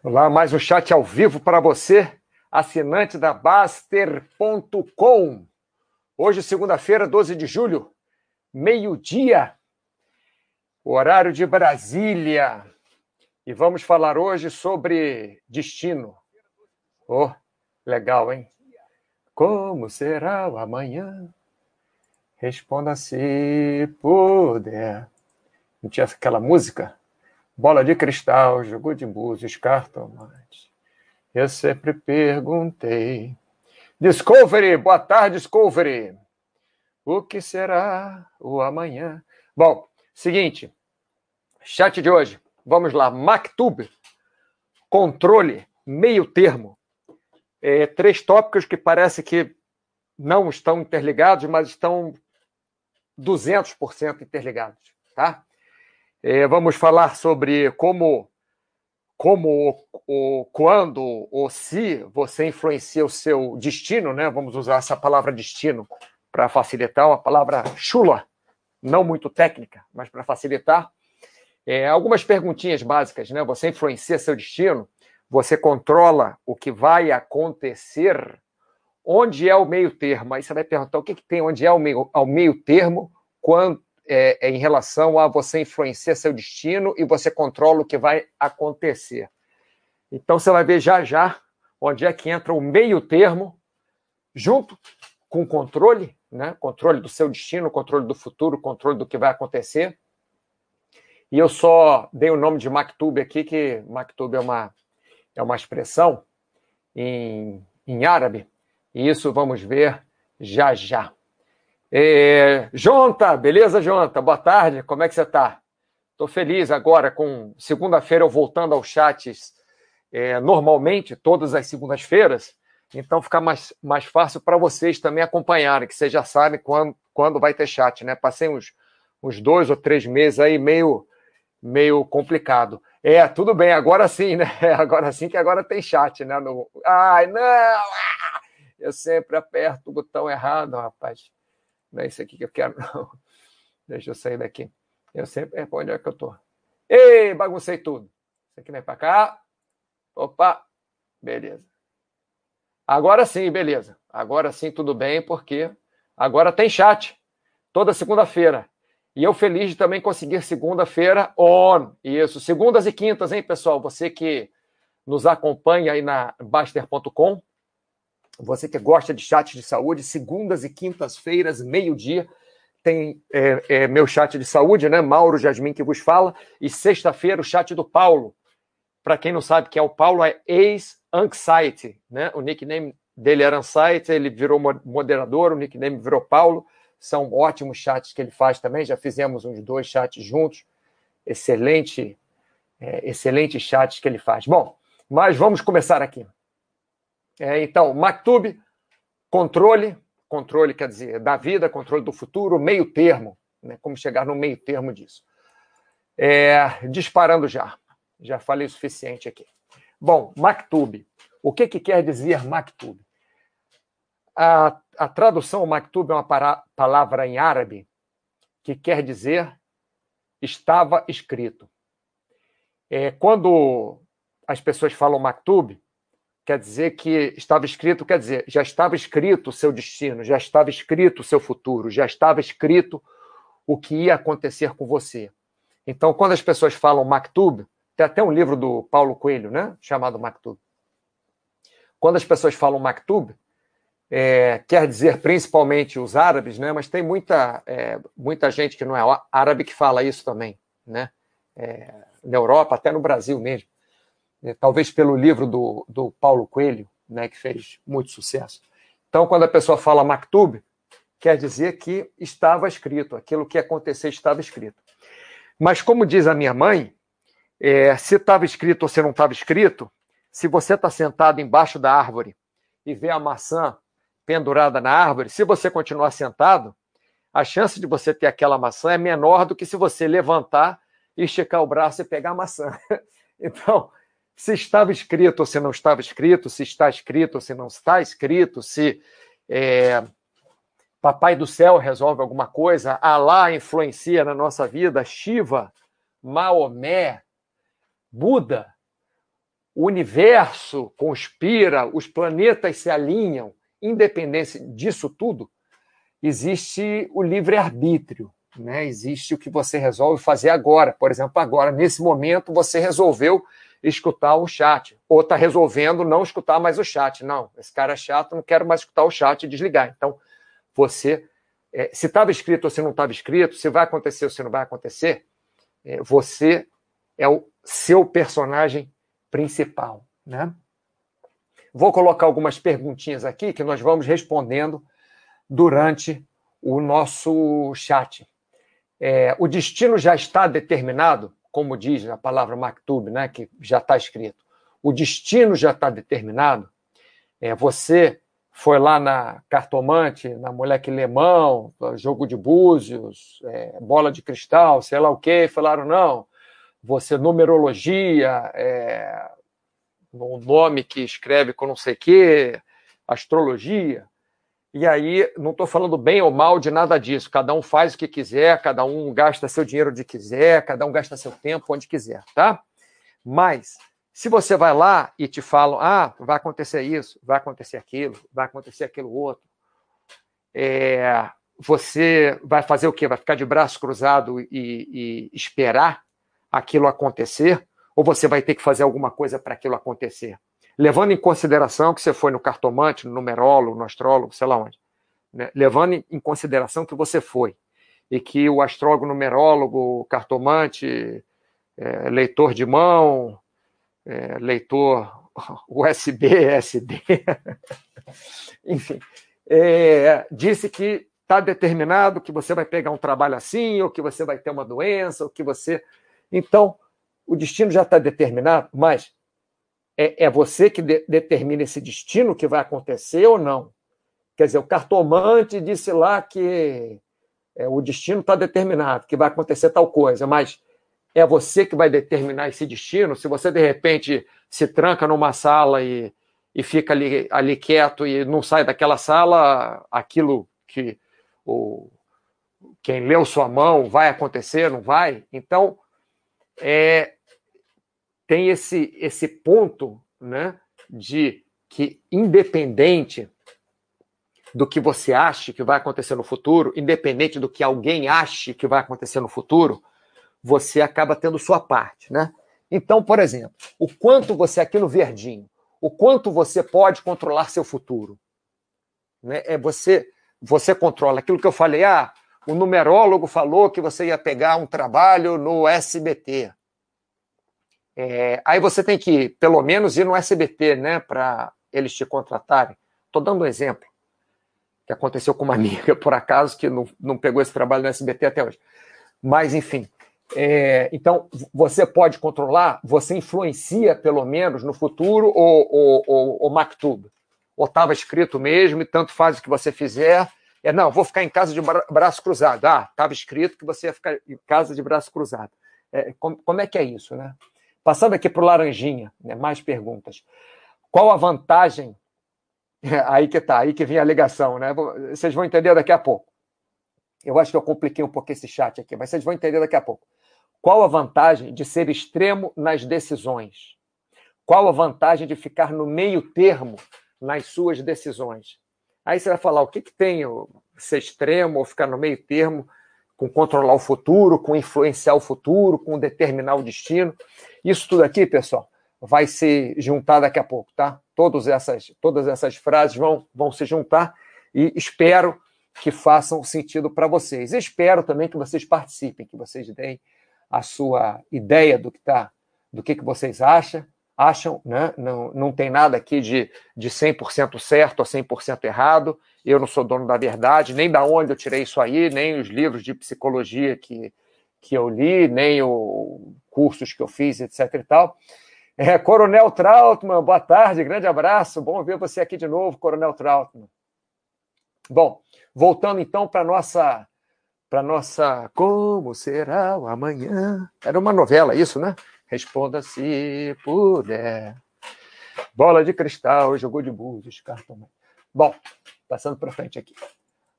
Olá, mais um chat ao vivo para você, assinante da Baster.com. Hoje, segunda-feira, 12 de julho, meio-dia, horário de Brasília. E vamos falar hoje sobre destino. Oh, legal, hein? Como será o amanhã? Responda se puder. Não tinha aquela música? Bola de cristal, jogo de búzios, cartomante. Eu sempre perguntei. Discovery, boa tarde, Discovery. O que será o amanhã? Bom, seguinte, chat de hoje. Vamos lá, MacTube, controle, meio termo. É, três tópicos que parece que não estão interligados, mas estão 200% interligados, tá? É, vamos falar sobre como, como, o, quando ou se você influencia o seu destino, né? Vamos usar essa palavra destino para facilitar, uma palavra chula, não muito técnica, mas para facilitar. É, algumas perguntinhas básicas, né? Você influencia seu destino, você controla o que vai acontecer. Onde é o meio termo? Aí você vai perguntar o que, que tem onde é o meio, ao meio termo, quando, é, é, em relação a você influenciar seu destino e você controla o que vai acontecer. Então você vai ver já já onde é que entra o meio termo, junto com o controle, né? controle do seu destino, controle do futuro, controle do que vai acontecer. E eu só dei o nome de Maktub aqui, que Maktub é uma, é uma expressão em, em árabe, e isso vamos ver já já. É, Jonta, beleza, Jonta? Boa tarde, como é que você está? Estou feliz agora com segunda-feira eu voltando aos chats é, normalmente, todas as segundas-feiras, então fica mais, mais fácil para vocês também acompanharem, que vocês já sabem quando, quando vai ter chat, né? Passei uns, uns dois ou três meses aí meio, meio complicado. É, tudo bem, agora sim, né? Agora sim que agora tem chat, né? No... Ai, não! Ah! Eu sempre aperto o botão errado, rapaz. Não é isso aqui que eu quero, não. Deixa eu sair daqui. Eu sempre. É, onde é que eu tô? Ei, baguncei tudo. Isso aqui vem para cá. Opa! Beleza. Agora sim, beleza. Agora sim, tudo bem, porque agora tem chat. Toda segunda-feira. E eu feliz de também conseguir segunda-feira on. Isso, segundas e quintas, hein, pessoal? Você que nos acompanha aí na Baster.com, você que gosta de chat de saúde, segundas e quintas-feiras, meio-dia, tem é, é, meu chat de saúde, né? Mauro Jasmin que vos fala. E sexta-feira, o chat do Paulo. Para quem não sabe que é o Paulo, é ex-Anxiety, né? O nickname dele era Anxiety, ele virou moderador, o nickname virou Paulo. São ótimos chats que ele faz também. Já fizemos uns dois chats juntos. Excelente, é, excelente chats que ele faz. Bom, mas vamos começar aqui. É, então, Maktub, controle, controle quer dizer da vida, controle do futuro, meio termo, né? como chegar no meio termo disso. É, disparando já, já falei o suficiente aqui. Bom, Maktub, o que, que quer dizer Maktub? A, a tradução Maktub é uma para, palavra em árabe que quer dizer estava escrito. É, quando as pessoas falam Maktub, quer dizer que estava escrito, quer dizer, já estava escrito o seu destino, já estava escrito o seu futuro, já estava escrito o que ia acontecer com você. Então, quando as pessoas falam Maktub, tem até um livro do Paulo Coelho, né, chamado Maktub. Quando as pessoas falam Maktub, é, quer dizer principalmente os árabes, né, mas tem muita, é, muita gente que não é árabe que fala isso também, né, é, na Europa, até no Brasil mesmo. Né, talvez pelo livro do, do Paulo Coelho, né, que fez muito sucesso. Então, quando a pessoa fala maktub, quer dizer que estava escrito, aquilo que ia acontecer estava escrito. Mas, como diz a minha mãe, é, se estava escrito ou se não estava escrito, se você está sentado embaixo da árvore e vê a maçã pendurada na árvore, se você continuar sentado, a chance de você ter aquela maçã é menor do que se você levantar e esticar o braço e pegar a maçã. Então, se estava escrito ou se não estava escrito, se está escrito ou se não está escrito, se é, Papai do Céu resolve alguma coisa, Alá influencia na nossa vida, Shiva, Maomé, Buda, o universo conspira, os planetas se alinham, independente disso tudo, existe o livre-arbítrio. Né? Existe o que você resolve fazer agora. Por exemplo, agora, nesse momento, você resolveu escutar o chat. Ou está resolvendo não escutar mais o chat. Não, esse cara é chato, não quero mais escutar o chat e desligar. Então, você, é, se estava escrito ou se não estava escrito, se vai acontecer ou se não vai acontecer, é, você é o seu personagem principal. Né? Vou colocar algumas perguntinhas aqui que nós vamos respondendo durante o nosso chat. É, o destino já está determinado, como diz a palavra maktub, né, que já está escrito. O destino já está determinado. É, você foi lá na cartomante, na moleque lemão, jogo de búzios, é, bola de cristal, sei lá o quê, falaram não. Você numerologia, é, nome que escreve com não sei o quê, astrologia. E aí, não estou falando bem ou mal de nada disso. Cada um faz o que quiser, cada um gasta seu dinheiro onde quiser, cada um gasta seu tempo onde quiser, tá? Mas, se você vai lá e te falam, ah, vai acontecer isso, vai acontecer aquilo, vai acontecer aquilo outro, é, você vai fazer o quê? Vai ficar de braço cruzado e, e esperar aquilo acontecer? Ou você vai ter que fazer alguma coisa para aquilo acontecer? Levando em consideração que você foi no cartomante, no numerólogo, no astrólogo, sei lá onde, né? levando em consideração que você foi, e que o astrólogo, numerólogo, cartomante, é, leitor de mão, é, leitor USB, SD, enfim, é, disse que está determinado que você vai pegar um trabalho assim, ou que você vai ter uma doença, ou que você. Então, o destino já está determinado, mas é, é você que de, determina esse destino que vai acontecer ou não. Quer dizer, o cartomante disse lá que é, o destino está determinado, que vai acontecer tal coisa, mas é você que vai determinar esse destino. Se você, de repente, se tranca numa sala e, e fica ali, ali quieto e não sai daquela sala, aquilo que o, quem leu sua mão vai acontecer, não vai? Então, é, tem esse, esse ponto né, de que, independente do que você ache que vai acontecer no futuro, independente do que alguém ache que vai acontecer no futuro, você acaba tendo sua parte, né? Então, por exemplo, o quanto você aqui no verdinho, o quanto você pode controlar seu futuro, né? É você você controla aquilo que eu falei, ah, o numerólogo falou que você ia pegar um trabalho no SBT. É, aí você tem que, pelo menos, ir no SBT, né, para eles te contratarem. Estou dando um exemplo que aconteceu com uma amiga, por acaso, que não, não pegou esse trabalho no SBT até hoje. Mas, enfim. É, então, você pode controlar, você influencia, pelo menos, no futuro, o, o, o, Mactub. Ou estava escrito mesmo, e tanto faz o que você fizer. É, não, vou ficar em casa de braço cruzado. Ah, estava escrito que você ia ficar em casa de braço cruzado. É, como é que é isso, né? Passando aqui para o Laranjinha, né, mais perguntas. Qual a vantagem? Aí que tá, aí que vem a ligação, né? Vocês vão entender daqui a pouco. Eu acho que eu compliquei um pouco esse chat aqui, mas vocês vão entender daqui a pouco. Qual a vantagem de ser extremo nas decisões? Qual a vantagem de ficar no meio termo nas suas decisões? Aí você vai falar, o que, que tem ser extremo ou ficar no meio termo com controlar o futuro, com influenciar o futuro, com determinar o destino. Isso tudo aqui, pessoal, vai se juntar daqui a pouco, tá? Todas essas, todas essas frases vão, vão se juntar e espero que façam sentido para vocês. Espero também que vocês participem, que vocês deem a sua ideia do que tá, do que, que vocês acham, acham, né? Não, não tem nada aqui de, de 100% certo ou 100% errado eu não sou dono da verdade, nem da onde eu tirei isso aí, nem os livros de psicologia que, que eu li, nem os cursos que eu fiz, etc e tal. É, Coronel Trautmann, boa tarde, grande abraço, bom ver você aqui de novo, Coronel Trautmann. Bom, voltando então para nossa para nossa Como será o amanhã? Era uma novela isso, né? Responda se puder. Bola de cristal, jogou de búzios, cartão. Bom, Passando para frente aqui.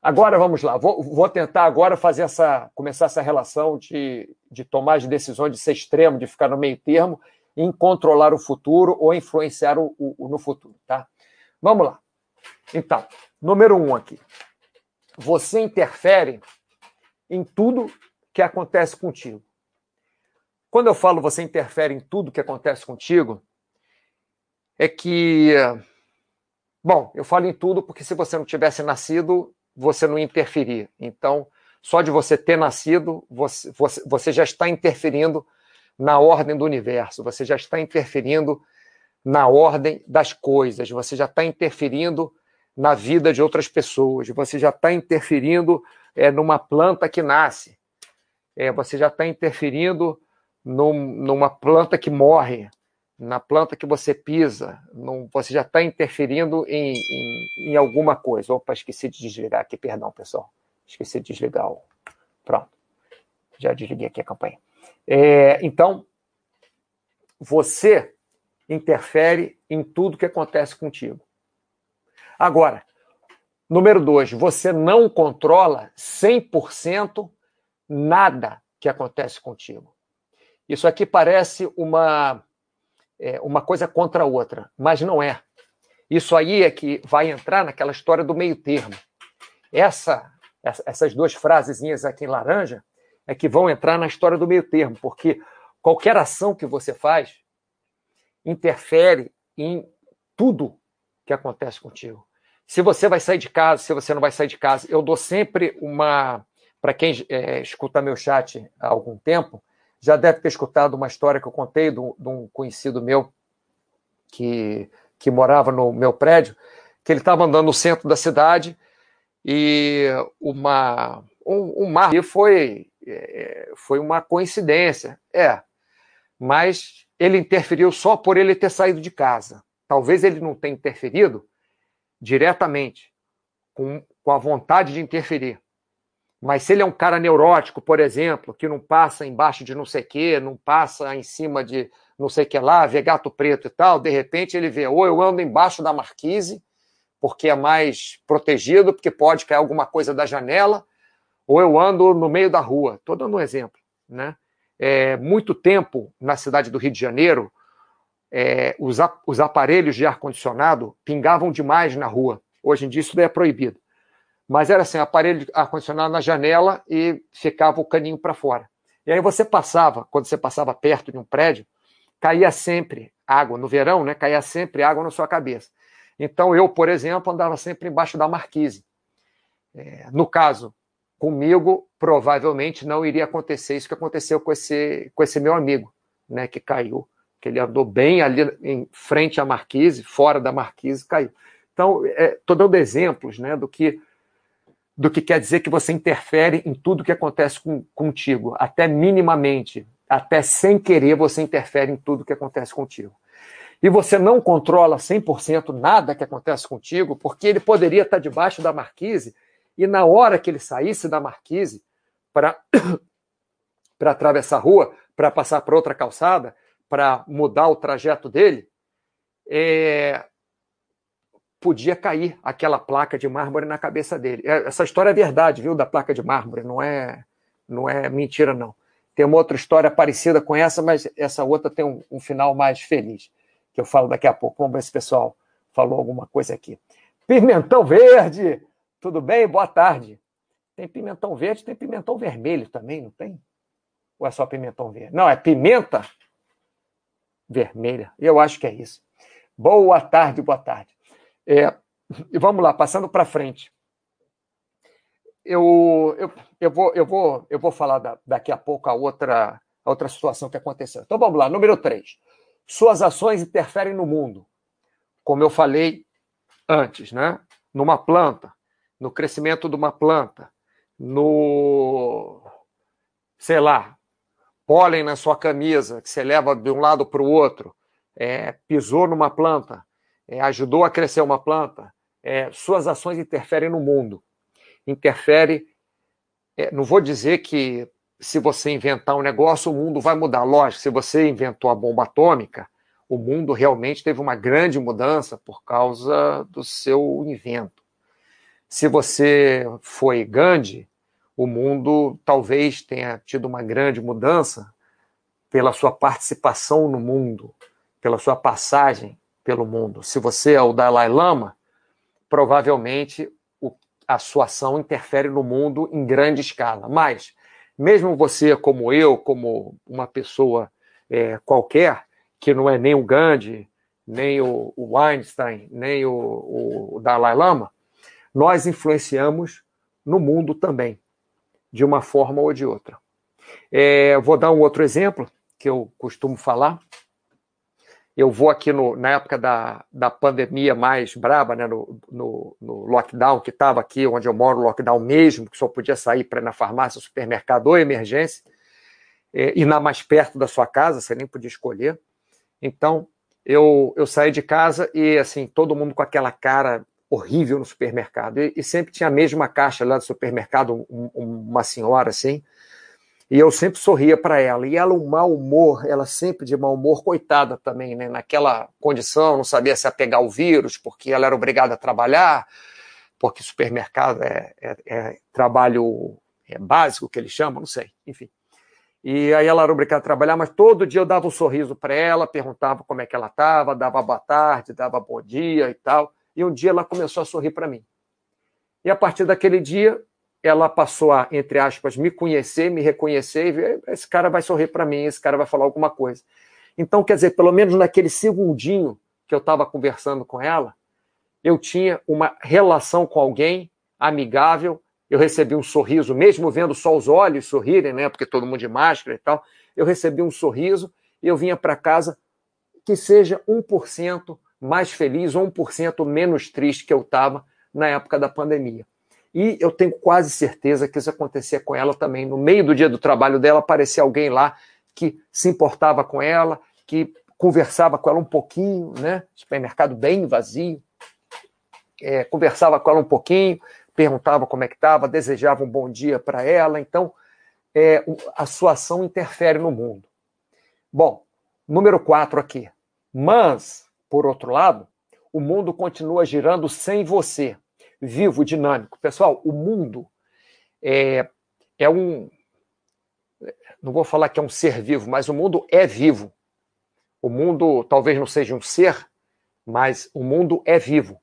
Agora vamos lá. Vou, vou, tentar agora fazer essa, começar essa relação de, de tomar as decisões, de ser extremo, de ficar no meio termo, em controlar o futuro ou influenciar o, o, no futuro, tá? Vamos lá. Então, número um aqui. Você interfere em tudo que acontece contigo. Quando eu falo você interfere em tudo que acontece contigo, é que. Bom, eu falo em tudo porque se você não tivesse nascido, você não interferia. Então, só de você ter nascido, você, você, você já está interferindo na ordem do universo, você já está interferindo na ordem das coisas, você já está interferindo na vida de outras pessoas, você já está interferindo é, numa planta que nasce, é, você já está interferindo num, numa planta que morre, na planta que você pisa, num, você já está interferindo em, em, em, alguma coisa. Opa, esqueci de desligar aqui, perdão, pessoal. Esqueci de desligar o. Pronto. Já desliguei aqui a campanha. É, então, você interfere em tudo que acontece contigo. Agora, número dois, você não controla 100% nada que acontece contigo. Isso aqui parece uma, é, uma coisa contra a outra, mas não é. Isso aí é que vai entrar naquela história do meio termo. Essa, essas duas frasezinhas aqui em laranja é que vão entrar na história do meio termo, porque qualquer ação que você faz interfere em tudo que acontece contigo. Se você vai sair de casa, se você não vai sair de casa, eu dou sempre uma. Para quem é, escuta meu chat há algum tempo, já deve ter escutado uma história que eu contei de um conhecido meu que, que morava no meu prédio, que ele estava andando no centro da cidade e uma, um, um mar foi, é, foi uma coincidência. É, mas ele interferiu só por ele ter saído de casa. Talvez ele não tenha interferido diretamente, com, com a vontade de interferir. Mas se ele é um cara neurótico, por exemplo, que não passa embaixo de não sei o quê, não passa em cima de não sei o que lá, vê gato preto e tal, de repente ele vê, ou eu ando embaixo da marquise, porque é mais protegido, porque pode cair alguma coisa da janela, ou eu ando no meio da rua. Estou dando um exemplo. Né? É, muito tempo na cidade do Rio de Janeiro, é, os, os aparelhos de ar-condicionado pingavam demais na rua. Hoje em dia isso daí é proibido. Mas era assim, aparelho ar-condicionado na janela e ficava o caninho para fora. E aí você passava, quando você passava perto de um prédio, caía sempre água. No verão, né, caía sempre água na sua cabeça. Então eu, por exemplo, andava sempre embaixo da marquise. É, no caso, comigo, provavelmente não iria acontecer isso que aconteceu com esse, com esse meu amigo, né, que caiu, que ele andou bem ali em frente à marquise, fora da marquise, caiu. Então, estou é, dando exemplos né, do que do que quer dizer que você interfere em tudo que acontece com, contigo, até minimamente, até sem querer você interfere em tudo que acontece contigo. E você não controla 100% nada que acontece contigo, porque ele poderia estar debaixo da marquise e na hora que ele saísse da marquise para para atravessar a rua, para passar para outra calçada, para mudar o trajeto dele, é, podia cair aquela placa de mármore na cabeça dele. É, essa história é verdade, viu, da placa de mármore, não é, não é mentira, não. Tem uma outra história parecida com essa, mas essa outra tem um, um final mais feliz, que eu falo daqui a pouco. Vamos ver se o pessoal falou alguma coisa aqui. Pimentão verde! Tudo bem? Boa tarde. Tem pimentão verde, tem pimentão vermelho também, não tem? Ou é só pimentão verde? Não, é pimenta vermelha. Eu acho que é isso. Boa tarde, boa tarde. É, vamos lá, passando para frente. Eu, eu, eu, vou, eu, vou, eu vou falar da, daqui a pouco a outra, a outra situação que aconteceu. Então vamos lá, número 3. Suas ações interferem no mundo. Como eu falei antes, né? Numa planta, no crescimento de uma planta, no sei lá, pólen na sua camisa, que você leva de um lado para o outro, é, pisou numa planta, é, ajudou a crescer uma planta, é, suas ações interferem no mundo. Interfere. É, não vou dizer que se você inventar um negócio, o mundo vai mudar. Lógico, se você inventou a bomba atômica, o mundo realmente teve uma grande mudança por causa do seu invento. Se você foi Gandhi, o mundo talvez tenha tido uma grande mudança pela sua participação no mundo, pela sua passagem pelo mundo. Se você é o Dalai Lama, provavelmente o, a sua ação interfere no mundo em grande escala. Mas, mesmo você, como eu, como uma pessoa é, qualquer, que não é nem o Gandhi, nem o, o Einstein, nem o, o Dalai Lama, nós influenciamos no mundo também, de uma forma ou de outra. É, vou dar um outro exemplo que eu costumo falar. Eu vou aqui no, na época da, da pandemia mais braba, né, no, no, no lockdown, que estava aqui onde eu moro, lockdown mesmo, que só podia sair para na farmácia, supermercado ou emergência, é, e na mais perto da sua casa, você nem podia escolher. Então, eu, eu saí de casa e, assim, todo mundo com aquela cara horrível no supermercado. E, e sempre tinha a mesma caixa lá do supermercado, um, uma senhora assim. E eu sempre sorria para ela. E ela, um mau humor, ela sempre de mau humor, coitada também, né? Naquela condição, não sabia se apegar o vírus, porque ela era obrigada a trabalhar, porque supermercado é, é, é trabalho é básico, que eles chamam, não sei, enfim. E aí ela era obrigada a trabalhar, mas todo dia eu dava um sorriso para ela, perguntava como é que ela estava, dava boa tarde, dava bom dia e tal. E um dia ela começou a sorrir para mim. E a partir daquele dia, ela passou a, entre aspas, me conhecer, me reconhecer e ver, esse cara vai sorrir para mim, esse cara vai falar alguma coisa. Então, quer dizer, pelo menos naquele segundinho que eu estava conversando com ela, eu tinha uma relação com alguém amigável, eu recebi um sorriso, mesmo vendo só os olhos sorrirem, né? Porque todo mundo de máscara e tal. Eu recebi um sorriso e eu vinha para casa que seja 1% mais feliz ou 1% menos triste que eu estava na época da pandemia. E eu tenho quase certeza que isso acontecia com ela também. No meio do dia do trabalho dela, aparecia alguém lá que se importava com ela, que conversava com ela um pouquinho, né? Supermercado bem vazio. É, conversava com ela um pouquinho, perguntava como é que estava, desejava um bom dia para ela. Então, é, a sua ação interfere no mundo. Bom, número quatro aqui. Mas, por outro lado, o mundo continua girando sem você, vivo, dinâmico. Pessoal, o mundo é, é um. Não vou falar que é um ser vivo, mas o mundo é vivo. O mundo talvez não seja um ser, mas o mundo é vivo.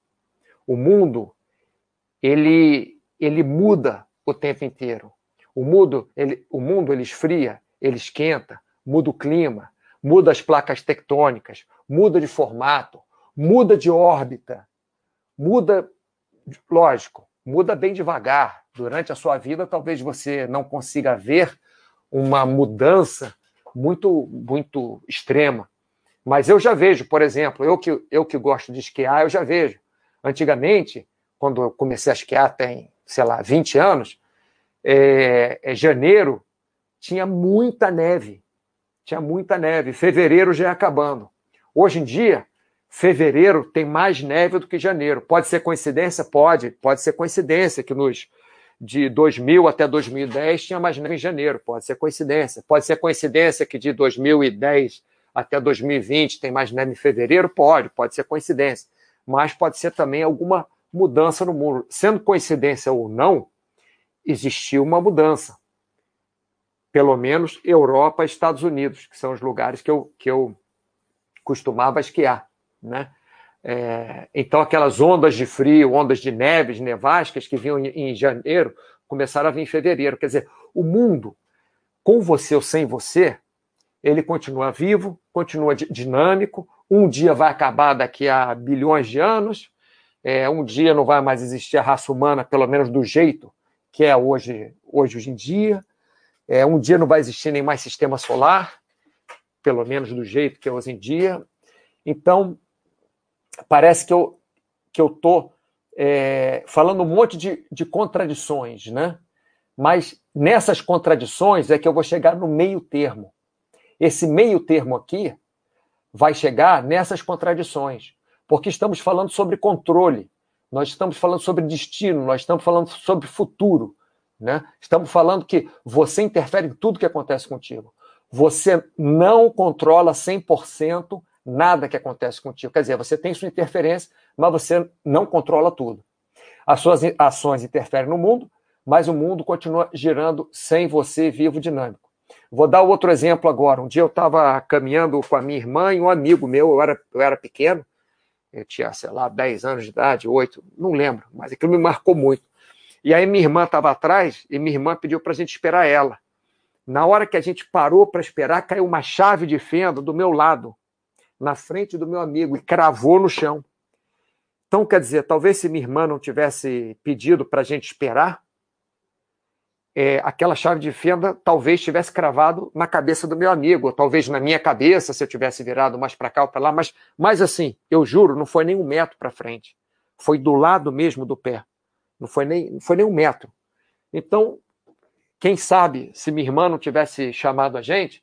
O mundo ele, ele muda o tempo inteiro. O mundo, ele, o mundo ele esfria, ele esquenta, muda o clima, muda as placas tectônicas, muda de formato, muda de órbita, muda, lógico, muda bem devagar. Durante a sua vida, talvez você não consiga ver uma mudança muito, muito extrema. Mas eu já vejo, por exemplo, eu que, eu que gosto de esquiar, eu já vejo. Antigamente, quando eu comecei a esquiar tem, sei lá, 20 anos, é, é, janeiro tinha muita neve. Tinha muita neve. Fevereiro já ia acabando. Hoje em dia, fevereiro tem mais neve do que janeiro. Pode ser coincidência? Pode. Pode ser coincidência que nos de 2000 até 2010 tinha mais neve em janeiro. Pode ser coincidência. Pode ser coincidência que de 2010 até 2020 tem mais neve em fevereiro? Pode. Pode ser coincidência. Mas pode ser também alguma mudança no mundo. Sendo coincidência ou não, existiu uma mudança. Pelo menos Europa e Estados Unidos, que são os lugares que eu, que eu costumava esquiar. Né? É, então, aquelas ondas de frio, ondas de neves, nevascas que vinham em, janeiro, começaram a vir em fevereiro. Quer dizer, o mundo, com você ou sem você, ele continua vivo, continua dinâmico. Um dia vai acabar daqui a bilhões de anos, é, um dia não vai mais existir a raça humana, pelo menos do jeito que é hoje, hoje, hoje em dia. É, um dia não vai existir nem mais sistema solar, pelo menos do jeito que é hoje em dia. Então, parece que eu que eu estou é, falando um monte de, de contradições, né? Mas nessas contradições é que eu vou chegar no meio termo. Esse meio termo aqui vai chegar nessas contradições porque estamos falando sobre controle, nós estamos falando sobre destino, nós estamos falando sobre futuro. Né? Estamos falando que você interfere em tudo que acontece contigo. Você não controla 100% nada que acontece contigo. Quer dizer, você tem sua interferência, mas você não controla tudo. As suas ações interferem no mundo, mas o mundo continua girando sem você vivo dinâmico. Vou dar outro exemplo agora. Um dia eu estava caminhando com a minha irmã e um amigo meu, eu era, eu era pequeno, eu tinha, sei lá, 10 anos de idade, 8, não lembro, mas aquilo me marcou muito. E aí minha irmã estava atrás e minha irmã pediu para a gente esperar ela. Na hora que a gente parou para esperar, caiu uma chave de fenda do meu lado, na frente do meu amigo, e cravou no chão. Então, quer dizer, talvez se minha irmã não tivesse pedido para a gente esperar, é, aquela chave de fenda talvez tivesse cravado na cabeça do meu amigo, ou talvez na minha cabeça, se eu tivesse virado mais para cá ou para lá, mas, mas assim, eu juro, não foi nem um metro para frente. Foi do lado mesmo do pé. Não foi nem, não foi nem um metro. Então, quem sabe, se minha irmã não tivesse chamado a gente,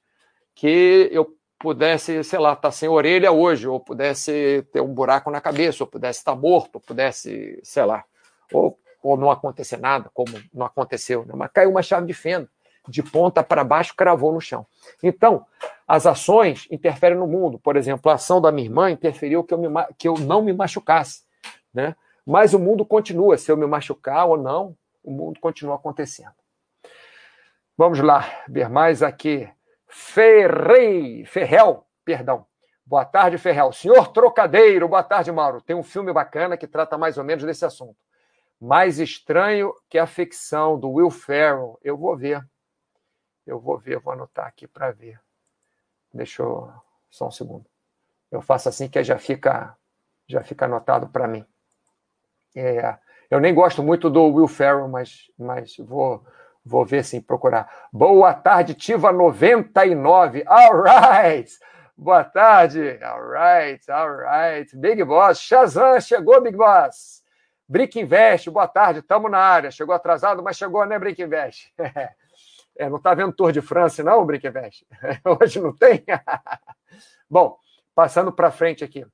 que eu pudesse, sei lá, estar tá sem orelha hoje, ou pudesse ter um buraco na cabeça, ou pudesse estar morto, ou pudesse, sei lá, ou ou não acontecer nada, como não aconteceu, né? mas caiu uma chave de fenda, de ponta para baixo, cravou no chão. Então, as ações interferem no mundo. Por exemplo, a ação da minha irmã interferiu que eu, me, que eu não me machucasse. Né? Mas o mundo continua. Se eu me machucar ou não, o mundo continua acontecendo. Vamos lá, ver mais aqui. Ferrei, Ferrel, perdão. Boa tarde, Ferrel. Senhor Trocadeiro, boa tarde, Mauro. Tem um filme bacana que trata mais ou menos desse assunto. Mais estranho que a ficção do Will Ferrell. Eu vou ver. Eu vou ver, vou anotar aqui para ver. Deixa eu só um segundo. Eu faço assim que já fica já fica anotado para mim. É, eu nem gosto muito do Will Ferrell, mas, mas vou vou ver sim, procurar. Boa tarde, Tiva 99. All right. Boa tarde. All right, all right. Big Boss. Shazam chegou, Big Boss. Brick Invest, boa tarde, estamos na área. Chegou atrasado, mas chegou, né, Brick Invest? É, não está vendo Tour de France, não, Brick Invest? Hoje não tem? Bom, passando para frente aqui.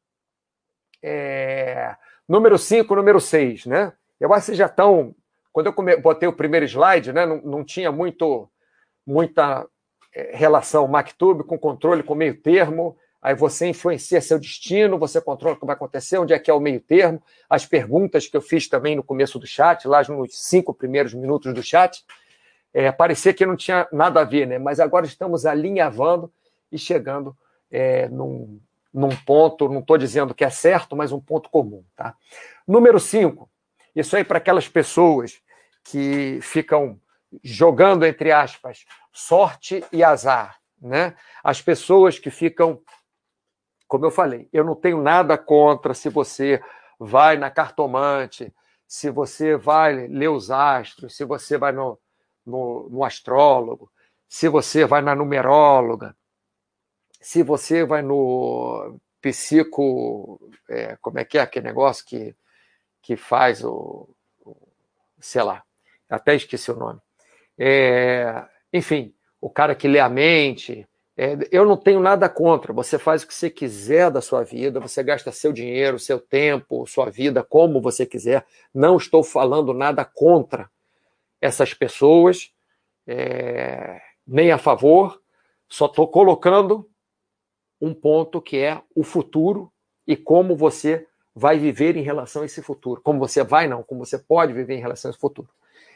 É... Número 5, número 6, né? Eu acho que já estão. Quando eu come... botei o primeiro slide, né, não, não tinha muito, muita é, relação MacTube com controle com meio termo aí você influencia seu destino, você controla o que vai acontecer, onde é que é o meio termo. As perguntas que eu fiz também no começo do chat, lá nos cinco primeiros minutos do chat, é, parecia que não tinha nada a ver, né? Mas agora estamos alinhavando e chegando é, num, num ponto, não estou dizendo que é certo, mas um ponto comum, tá? Número cinco, isso aí para aquelas pessoas que ficam jogando, entre aspas, sorte e azar, né? As pessoas que ficam como eu falei, eu não tenho nada contra se você vai na cartomante, se você vai ler os astros, se você vai no, no, no astrólogo, se você vai na numeróloga, se você vai no psico. É, como é que é aquele negócio que, que faz o, o sei lá, até esqueci o nome. É, enfim, o cara que lê a mente, é, eu não tenho nada contra. Você faz o que você quiser da sua vida, você gasta seu dinheiro, seu tempo, sua vida como você quiser. Não estou falando nada contra essas pessoas, é, nem a favor. Só estou colocando um ponto que é o futuro e como você vai viver em relação a esse futuro. Como você vai, não, como você pode viver em relação a esse futuro.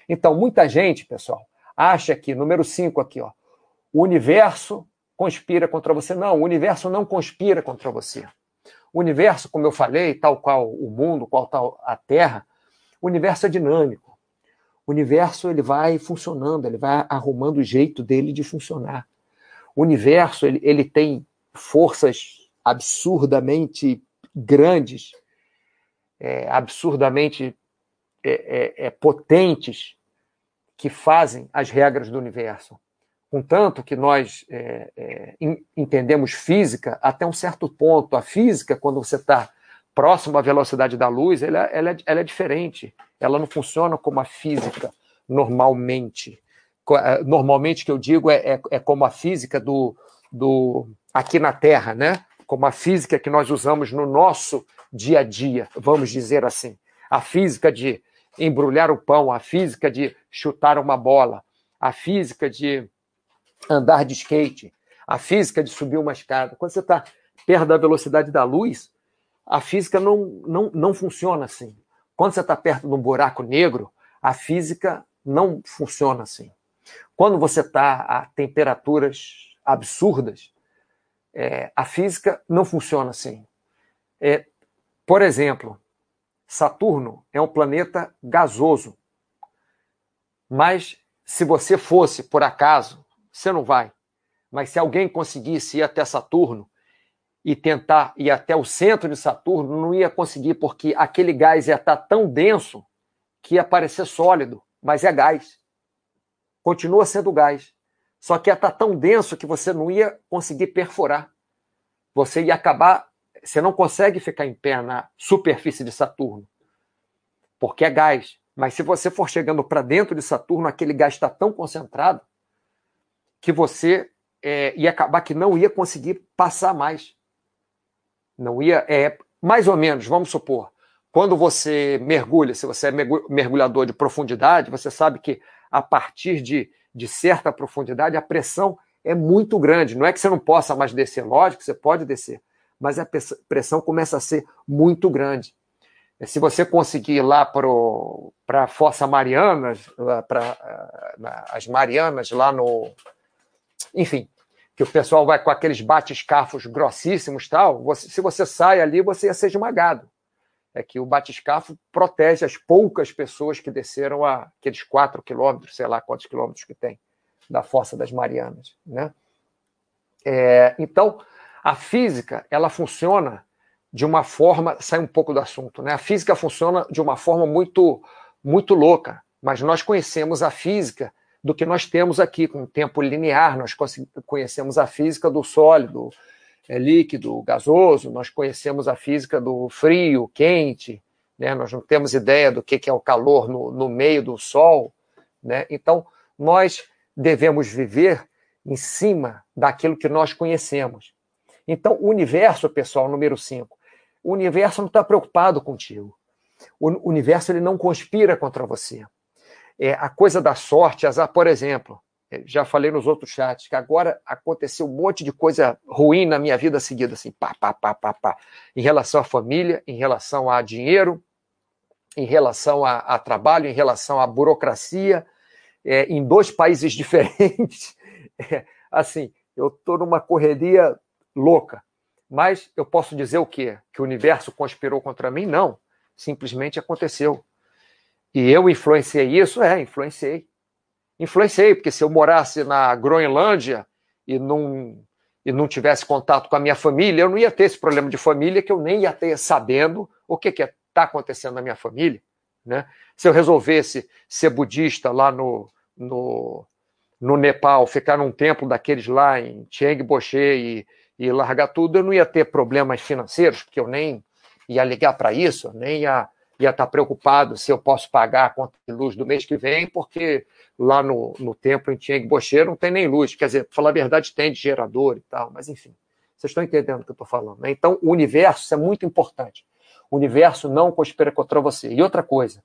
Então, muita gente, pessoal, acha que, número 5 aqui, ó, o universo conspira contra você. Não, o universo não conspira contra você. O universo, como eu falei, tal qual o mundo, qual tal a Terra, o universo é dinâmico. O universo ele vai funcionando, ele vai arrumando o jeito dele de funcionar. O universo ele, ele tem forças absurdamente grandes, é, absurdamente é, é, é potentes que fazem as regras do universo contanto que nós é, entendemos física até um certo ponto. A física, quando você está próximo à velocidade da luz, ela, ela, é, ela, é, diferente. Ela não funciona como a física normalmente. Normalmente, que eu digo, é, é, é como a física do, do aqui na Terra, né? Como a física que nós usamos no nosso dia a dia, vamos dizer assim. A física de embrulhar o pão, a física de chutar uma bola, a física de andar de skate, a física de subir uma escada. Quando você está perto da velocidade da luz, a física não, não, não funciona assim. Quando você está perto de um buraco negro, a física não funciona assim. Quando você está a temperaturas absurdas, é, a física não funciona assim. É, por exemplo, Saturno é um planeta gasoso. Mas se você fosse, por acaso, você não vai. Mas se alguém conseguisse ir até Saturno e tentar ir até o centro de Saturno, não ia conseguir, porque aquele gás ia estar tão denso que ia parecer sólido, mas é gás. Continua sendo gás. Só que ia estar tão denso que você não ia conseguir perfurar. Você ia acabar. Você não consegue ficar em pé na superfície de Saturno, porque é gás. Mas se você for chegando para dentro de Saturno, aquele gás está tão concentrado que você é, ia acabar que não ia conseguir passar mais. Não ia. É, mais ou menos, vamos supor, quando você mergulha, se você é mergulhador de profundidade, você sabe que a partir de, de certa profundidade a pressão é muito grande. Não é que você não possa mais descer, lógico, você pode descer, mas a pressão começa a ser muito grande. Se você conseguir ir lá para a Fossa Marianas, para as Marianas, lá no. Enfim, que o pessoal vai com aqueles batiscafos grossíssimos tal, você, se você sai ali, você ia ser esmagado. É que o batiscafo protege as poucas pessoas que desceram a aqueles quatro quilômetros, sei lá quantos quilômetros que tem, da Fossa das Marianas. Né? É, então, a física, ela funciona de uma forma, sai um pouco do assunto, né? A física funciona de uma forma muito muito louca, mas nós conhecemos a física do que nós temos aqui com o tempo linear, nós conhecemos a física do sólido, é, líquido, gasoso, nós conhecemos a física do frio, quente, né? Nós não temos ideia do que é o calor no, no meio do sol, né? Então, nós devemos viver em cima daquilo que nós conhecemos. Então, o universo, pessoal, número 5, o universo não está preocupado contigo. O universo ele não conspira contra você. É, a coisa da sorte, azar, por exemplo, é, já falei nos outros chats, que agora aconteceu um monte de coisa ruim na minha vida seguida, assim, pá, pá, pá, pá, pá, em relação à família, em relação a dinheiro, em relação a, a trabalho, em relação à burocracia, é, em dois países diferentes. É, assim, eu estou numa correria louca. Mas eu posso dizer o quê? Que o universo conspirou contra mim? Não. Simplesmente aconteceu. E eu influenciei isso? É, influenciei. Influenciei, porque se eu morasse na Groenlândia e não, e não tivesse contato com a minha família, eu não ia ter esse problema de família que eu nem ia ter sabendo o que está acontecendo na minha família. Né? Se eu resolvesse ser budista lá no, no, no Nepal, ficar num templo daqueles lá em Chiang Boche e e largar tudo, eu não ia ter problemas financeiros, porque eu nem ia ligar para isso, nem ia, ia estar tá preocupado se eu posso pagar a conta de luz do mês que vem, porque lá no, no templo em Tieng Bocheiro não tem nem luz. Quer dizer, para falar a verdade, tem de gerador e tal, mas enfim, vocês estão entendendo o que eu estou falando. Né? Então, o universo é muito importante. O universo não conspira contra você. E outra coisa,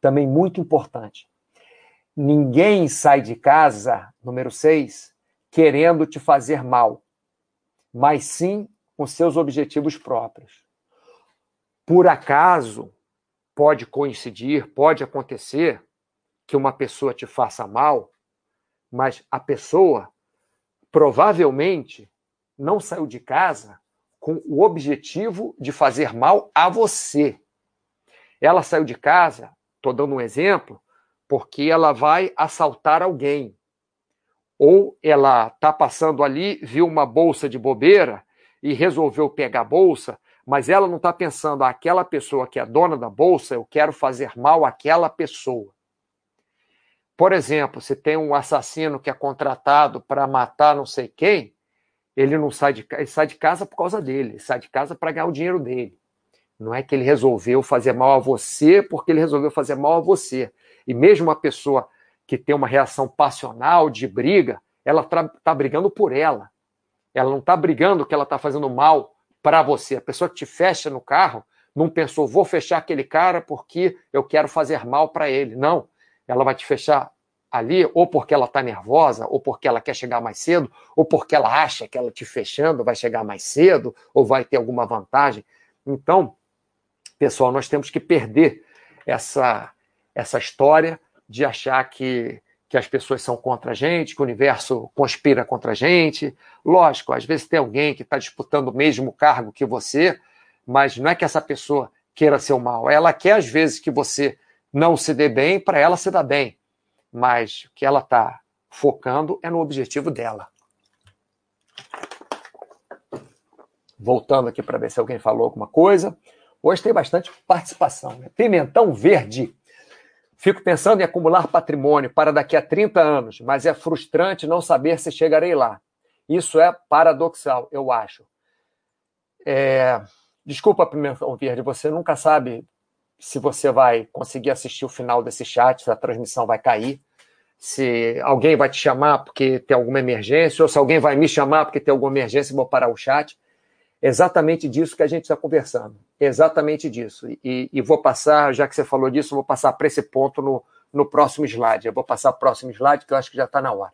também muito importante, ninguém sai de casa, número seis, querendo te fazer mal mas sim com seus objetivos próprios. Por acaso, pode coincidir, pode acontecer que uma pessoa te faça mal, mas a pessoa provavelmente não saiu de casa com o objetivo de fazer mal a você. Ela saiu de casa, estou dando um exemplo, porque ela vai assaltar alguém ou ela está passando ali, viu uma bolsa de bobeira e resolveu pegar a bolsa, mas ela não está pensando, aquela pessoa que é dona da bolsa, eu quero fazer mal àquela pessoa. Por exemplo, se tem um assassino que é contratado para matar não sei quem, ele não sai de, ele sai de casa por causa dele, ele sai de casa para ganhar o dinheiro dele. Não é que ele resolveu fazer mal a você porque ele resolveu fazer mal a você. E mesmo a pessoa que tem uma reação passional de briga, ela está brigando por ela. Ela não está brigando que ela está fazendo mal para você. A pessoa que te fecha no carro não pensou, vou fechar aquele cara porque eu quero fazer mal para ele. Não. Ela vai te fechar ali ou porque ela está nervosa, ou porque ela quer chegar mais cedo, ou porque ela acha que ela te fechando vai chegar mais cedo, ou vai ter alguma vantagem. Então, pessoal, nós temos que perder essa, essa história de achar que, que as pessoas são contra a gente, que o universo conspira contra a gente. Lógico, às vezes tem alguém que está disputando o mesmo cargo que você, mas não é que essa pessoa queira ser o mal. Ela quer, às vezes, que você não se dê bem para ela se dar bem. Mas o que ela está focando é no objetivo dela. Voltando aqui para ver se alguém falou alguma coisa. Hoje tem bastante participação. Né? Pimentão verde. Fico pensando em acumular patrimônio para daqui a 30 anos, mas é frustrante não saber se chegarei lá. Isso é paradoxal, eu acho. É... Desculpa, Pimentão Verde, você nunca sabe se você vai conseguir assistir o final desse chat, se a transmissão vai cair, se alguém vai te chamar porque tem alguma emergência, ou se alguém vai me chamar porque tem alguma emergência e vou parar o chat. Exatamente disso que a gente está conversando. Exatamente disso. E, e, vou passar, já que você falou disso, vou passar para esse ponto no, no próximo slide. Eu vou passar para o próximo slide, que eu acho que já está na hora.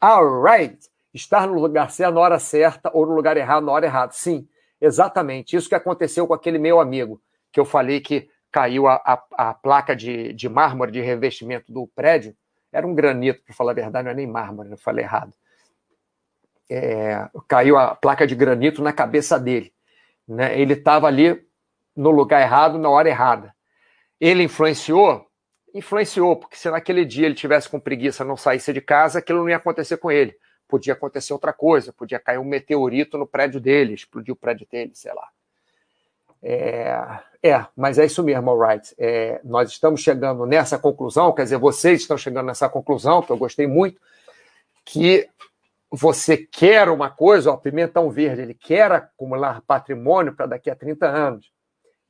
All right. Estar no lugar certo na hora certa ou no lugar errado na hora errada. Sim, exatamente. Isso que aconteceu com aquele meu amigo, que eu falei que caiu a, a, a placa de, de mármore de revestimento do prédio. Era um granito, para falar a verdade, não é nem mármore, eu falei errado é, caiu a placa de granito na cabeça dele. Né? Ele estava ali no lugar errado, na hora errada. Ele influenciou? Influenciou, porque se naquele dia ele tivesse com preguiça não saísse de casa, aquilo não ia acontecer com ele. Podia acontecer outra coisa, podia cair um meteorito no prédio dele, explodir o prédio dele, sei lá. É, é mas é isso mesmo, alright. É, nós estamos chegando nessa conclusão, quer dizer, vocês estão chegando nessa conclusão, que eu gostei muito, que você quer uma coisa, ó, Pimentão Verde, ele quer acumular patrimônio para daqui a 30 anos,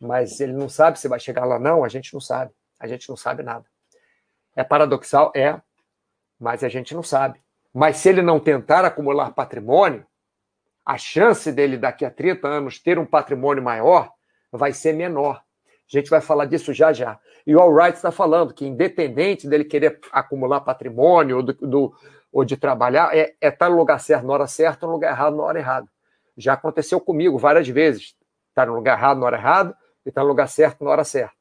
mas ele não sabe se vai chegar lá, não, a gente não sabe. A gente não sabe nada. É paradoxal? É, mas a gente não sabe. Mas se ele não tentar acumular patrimônio, a chance dele daqui a 30 anos ter um patrimônio maior vai ser menor. A gente vai falar disso já já. E o Alright está falando que, independente dele querer acumular patrimônio, do, do, ou de trabalhar é, é estar no lugar certo na hora certa, no lugar errado na hora errada. Já aconteceu comigo várias vezes. Estar no lugar errado na hora errada e estar no lugar certo na hora certa.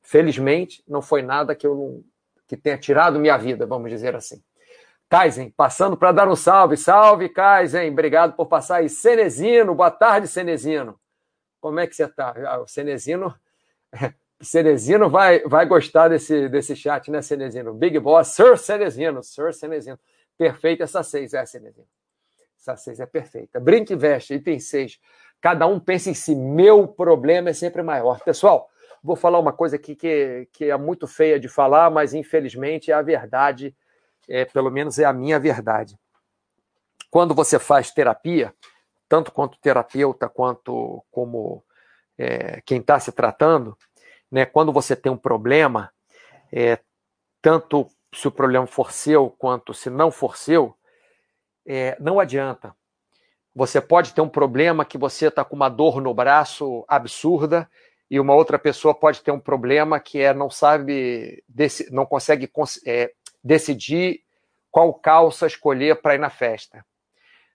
Felizmente, não foi nada que eu não, que tenha tirado minha vida, vamos dizer assim. Kaizen, passando para dar um salve. Salve, Kaizen. Obrigado por passar aí. Cenezino, boa tarde, Cenezino. Como é que você está? Ah, o Cenezino. Cenezino vai, vai gostar desse, desse chat, né, Cenezino? Big Boss, Sir Cenezino, Sir Cenezino. Perfeita essa seis, é, Cinezinho. Essa seis é perfeita. Brinque e veste, item seis. Cada um pensa em si. Meu problema é sempre maior. Pessoal, vou falar uma coisa aqui que, que é muito feia de falar, mas infelizmente é a verdade, é, pelo menos é a minha verdade. Quando você faz terapia, tanto quanto terapeuta, quanto como é, quem está se tratando, né, quando você tem um problema, é, tanto se o problema for seu quanto se não for seu, é, não adianta. Você pode ter um problema que você está com uma dor no braço absurda e uma outra pessoa pode ter um problema que é não sabe, não consegue é, decidir qual calça escolher para ir na festa.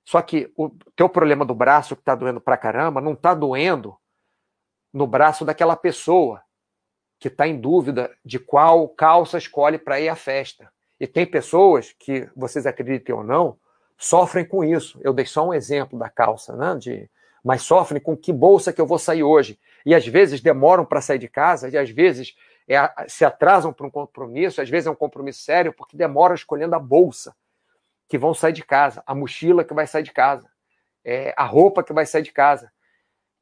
Só que o teu problema do braço que está doendo pra caramba não está doendo no braço daquela pessoa que está em dúvida de qual calça escolhe para ir à festa. E tem pessoas que, vocês acreditem ou não, sofrem com isso. Eu dei só um exemplo da calça, né? De, mas sofrem com que bolsa que eu vou sair hoje. E às vezes demoram para sair de casa, e às vezes é, se atrasam para um compromisso, às vezes é um compromisso sério, porque demoram escolhendo a bolsa que vão sair de casa, a mochila que vai sair de casa, é, a roupa que vai sair de casa.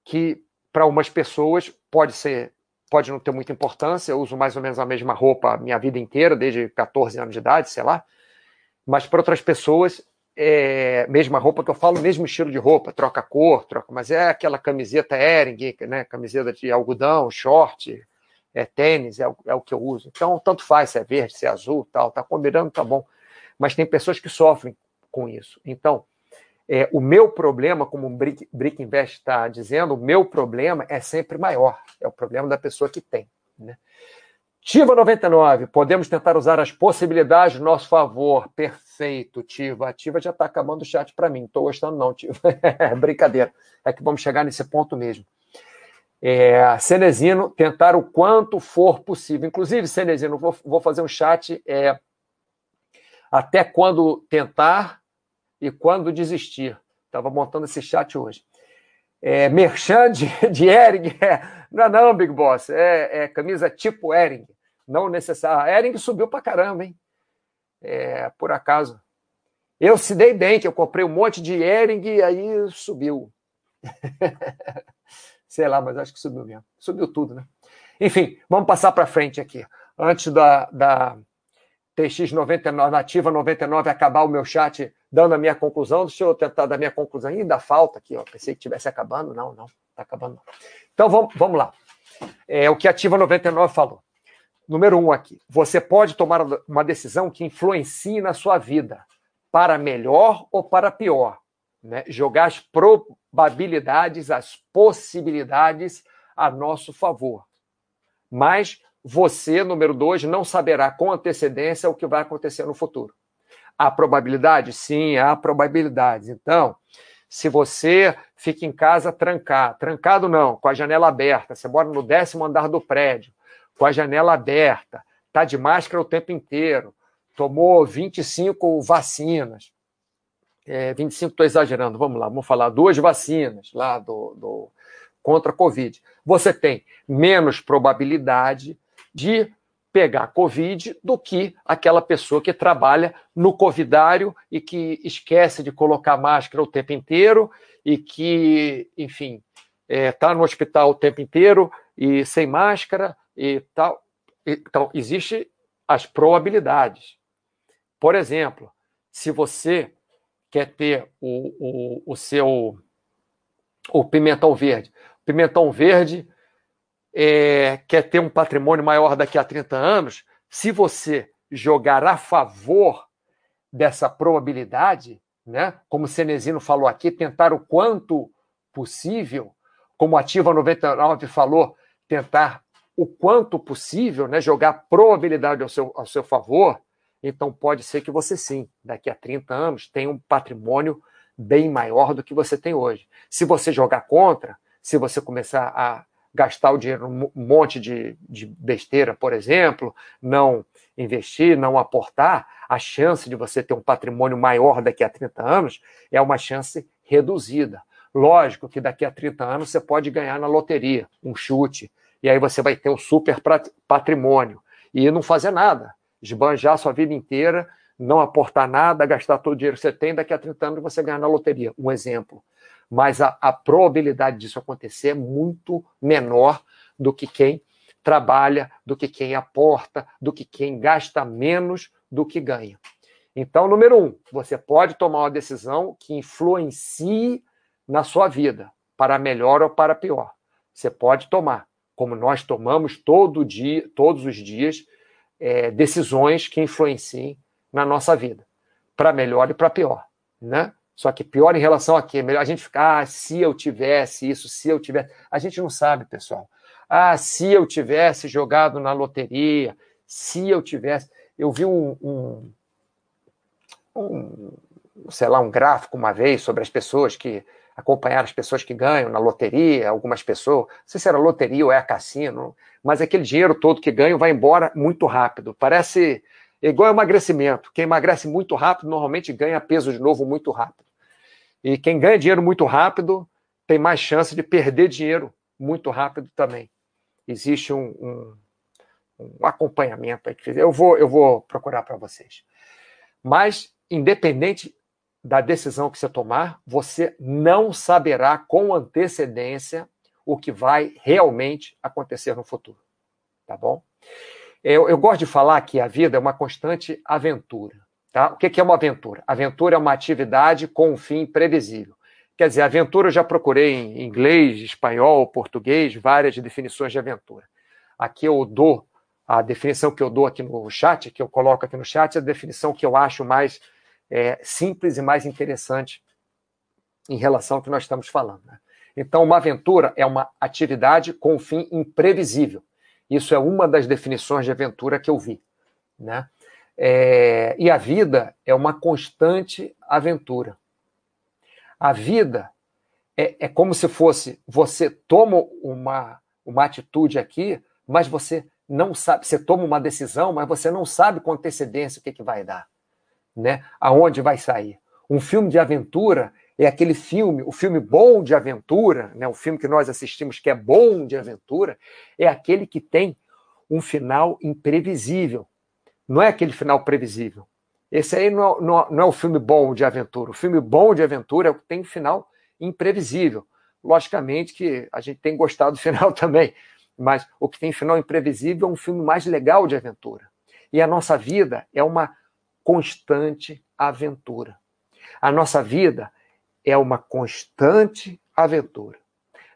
Que para umas pessoas pode ser pode não ter muita importância, eu uso mais ou menos a mesma roupa a minha vida inteira, desde 14 anos de idade, sei lá. Mas para outras pessoas, é mesma roupa que eu falo, mesmo estilo de roupa, troca cor, troca, mas é aquela camiseta Ering, né, camiseta de algodão, short, é tênis, é o, é o que eu uso. Então, tanto faz se é verde, se é azul, tal, tá combinando, tá bom. Mas tem pessoas que sofrem com isso. Então, é, o meu problema, como o Brick, Brick Invest está dizendo, o meu problema é sempre maior. É o problema da pessoa que tem. Né? Tiva 99, podemos tentar usar as possibilidades do nosso favor. Perfeito, Tiva. A Tiva já está acabando o chat para mim. Estou gostando, não, Tiva. Brincadeira. É que vamos chegar nesse ponto mesmo. É, Cenezino, tentar o quanto for possível. Inclusive, Cenezino, vou, vou fazer um chat é, Até quando tentar e quando desistir. Estava montando esse chat hoje. É, de, de Ering. É, não, não, Big Boss. É, é camisa tipo Ering. Não necessário. Ering subiu pra caramba, hein? É, por acaso. Eu se dei bem, que eu comprei um monte de Ering e aí subiu. Sei lá, mas acho que subiu mesmo. Subiu tudo, né? Enfim, vamos passar para frente aqui. Antes da, da TX99, nativa 99, acabar o meu chat dando a minha conclusão. Deixa eu tentar dar minha conclusão. Ainda falta aqui, ó. Pensei que estivesse acabando. Não, não, está acabando. Então vamos, vamos lá. É o que a Ativa 99 falou. Número um aqui. Você pode tomar uma decisão que influencie na sua vida, para melhor ou para pior. Né? Jogar as probabilidades, as possibilidades a nosso favor. Mas você, número dois, não saberá com antecedência o que vai acontecer no futuro. Há probabilidade? Sim, há probabilidades. Então, se você fica em casa trancado, trancado não, com a janela aberta, você mora no décimo andar do prédio, com a janela aberta, está de máscara o tempo inteiro, tomou 25 vacinas, é, 25 estou exagerando, vamos lá, vamos falar, duas vacinas lá do, do contra a Covid. Você tem menos probabilidade de pegar Covid do que aquela pessoa que trabalha no covidário e que esquece de colocar máscara o tempo inteiro e que, enfim, está é, no hospital o tempo inteiro e sem máscara e tal. Então, existem as probabilidades. Por exemplo, se você quer ter o, o, o seu o pimentão verde, pimentão verde é, quer ter um patrimônio maior daqui a 30 anos, se você jogar a favor dessa probabilidade, né, como o Cenezino falou aqui, tentar o quanto possível, como a Ativa 99 falou, tentar o quanto possível, né, jogar probabilidade ao seu, ao seu favor, então pode ser que você sim, daqui a 30 anos, tenha um patrimônio bem maior do que você tem hoje. Se você jogar contra, se você começar a gastar o dinheiro num monte de, de besteira, por exemplo, não investir, não aportar, a chance de você ter um patrimônio maior daqui a 30 anos é uma chance reduzida. Lógico que daqui a 30 anos você pode ganhar na loteria, um chute, e aí você vai ter um super patrimônio e não fazer nada, esbanjar sua vida inteira, não aportar nada, gastar todo o dinheiro que você tem, daqui a 30 anos você ganhar na loteria. Um exemplo mas a, a probabilidade disso acontecer é muito menor do que quem trabalha, do que quem aporta, do que quem gasta menos do que ganha. Então, número um, você pode tomar uma decisão que influencie na sua vida, para melhor ou para pior. Você pode tomar, como nós tomamos todo dia, todos os dias, é, decisões que influenciem na nossa vida, para melhor e para pior, né? Só que pior em relação a quê? Melhor a gente ficar, ah, se eu tivesse isso, se eu tivesse. A gente não sabe, pessoal. Ah, se eu tivesse jogado na loteria, se eu tivesse. Eu vi um, um, um sei lá, um gráfico uma vez sobre as pessoas que acompanharam as pessoas que ganham na loteria, algumas pessoas, não sei se era loteria ou é cassino, mas aquele dinheiro todo que ganham vai embora muito rápido. Parece igual emagrecimento. Quem emagrece muito rápido normalmente ganha peso de novo muito rápido. E quem ganha dinheiro muito rápido tem mais chance de perder dinheiro muito rápido também. Existe um, um, um acompanhamento aí que eu vou, eu vou procurar para vocês. Mas, independente da decisão que você tomar, você não saberá com antecedência o que vai realmente acontecer no futuro. Tá bom? Eu, eu gosto de falar que a vida é uma constante aventura. Tá? O que é uma aventura? Aventura é uma atividade com um fim previsível. Quer dizer, aventura eu já procurei em inglês, espanhol, português, várias definições de aventura. Aqui eu dou a definição que eu dou aqui no chat, que eu coloco aqui no chat, é a definição que eu acho mais é, simples e mais interessante em relação ao que nós estamos falando. Né? Então, uma aventura é uma atividade com um fim imprevisível. Isso é uma das definições de aventura que eu vi. Né? É, e a vida é uma constante aventura. A vida é, é, como se fosse você toma uma, uma atitude aqui, mas você não sabe, você toma uma decisão, mas você não sabe com antecedência o que, que vai dar. né? Aonde vai sair? Um filme de aventura é aquele filme, o filme bom de aventura, né? O filme que nós assistimos que é bom de aventura, é aquele que tem um final imprevisível. Não é aquele final previsível. Esse aí não, é, não, não é o filme bom de aventura. O filme bom de aventura é o que tem um final imprevisível. Logicamente que a gente tem gostado do final também, mas o que tem final imprevisível é um filme mais legal de aventura. E a nossa vida é uma constante aventura. A nossa vida é uma constante aventura.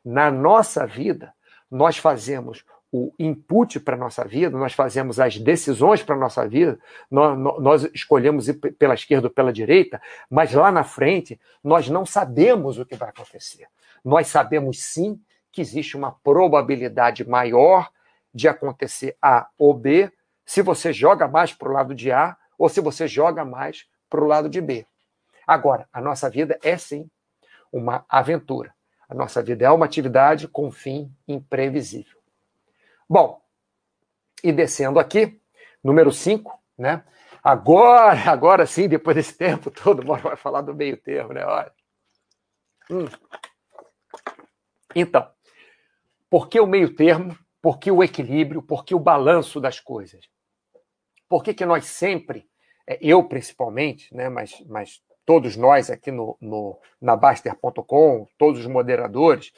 Na nossa vida, nós fazemos o input para a nossa vida, nós fazemos as decisões para a nossa vida, nós, nós, escolhemos ir pela esquerda ou pela direita, mas lá na frente nós não sabemos o que vai acontecer. Nós sabemos sim que existe uma probabilidade maior de acontecer A ou B se você joga mais para o lado de A ou se você joga mais para o lado de B. Agora, a nossa vida é sim uma aventura. A nossa vida é uma atividade com fim imprevisível. Bom, e descendo aqui, número 5, né? Agora, agora sim, depois desse tempo todo, mundo vai falar do meio termo, né? Olha. Hum. Então, por que o meio termo? Por que o equilíbrio? Por que o balanço das coisas? Por que, que nós sempre, é, eu principalmente, né, mas, mas todos nós aqui no, no na Baster.com, todos os moderadores,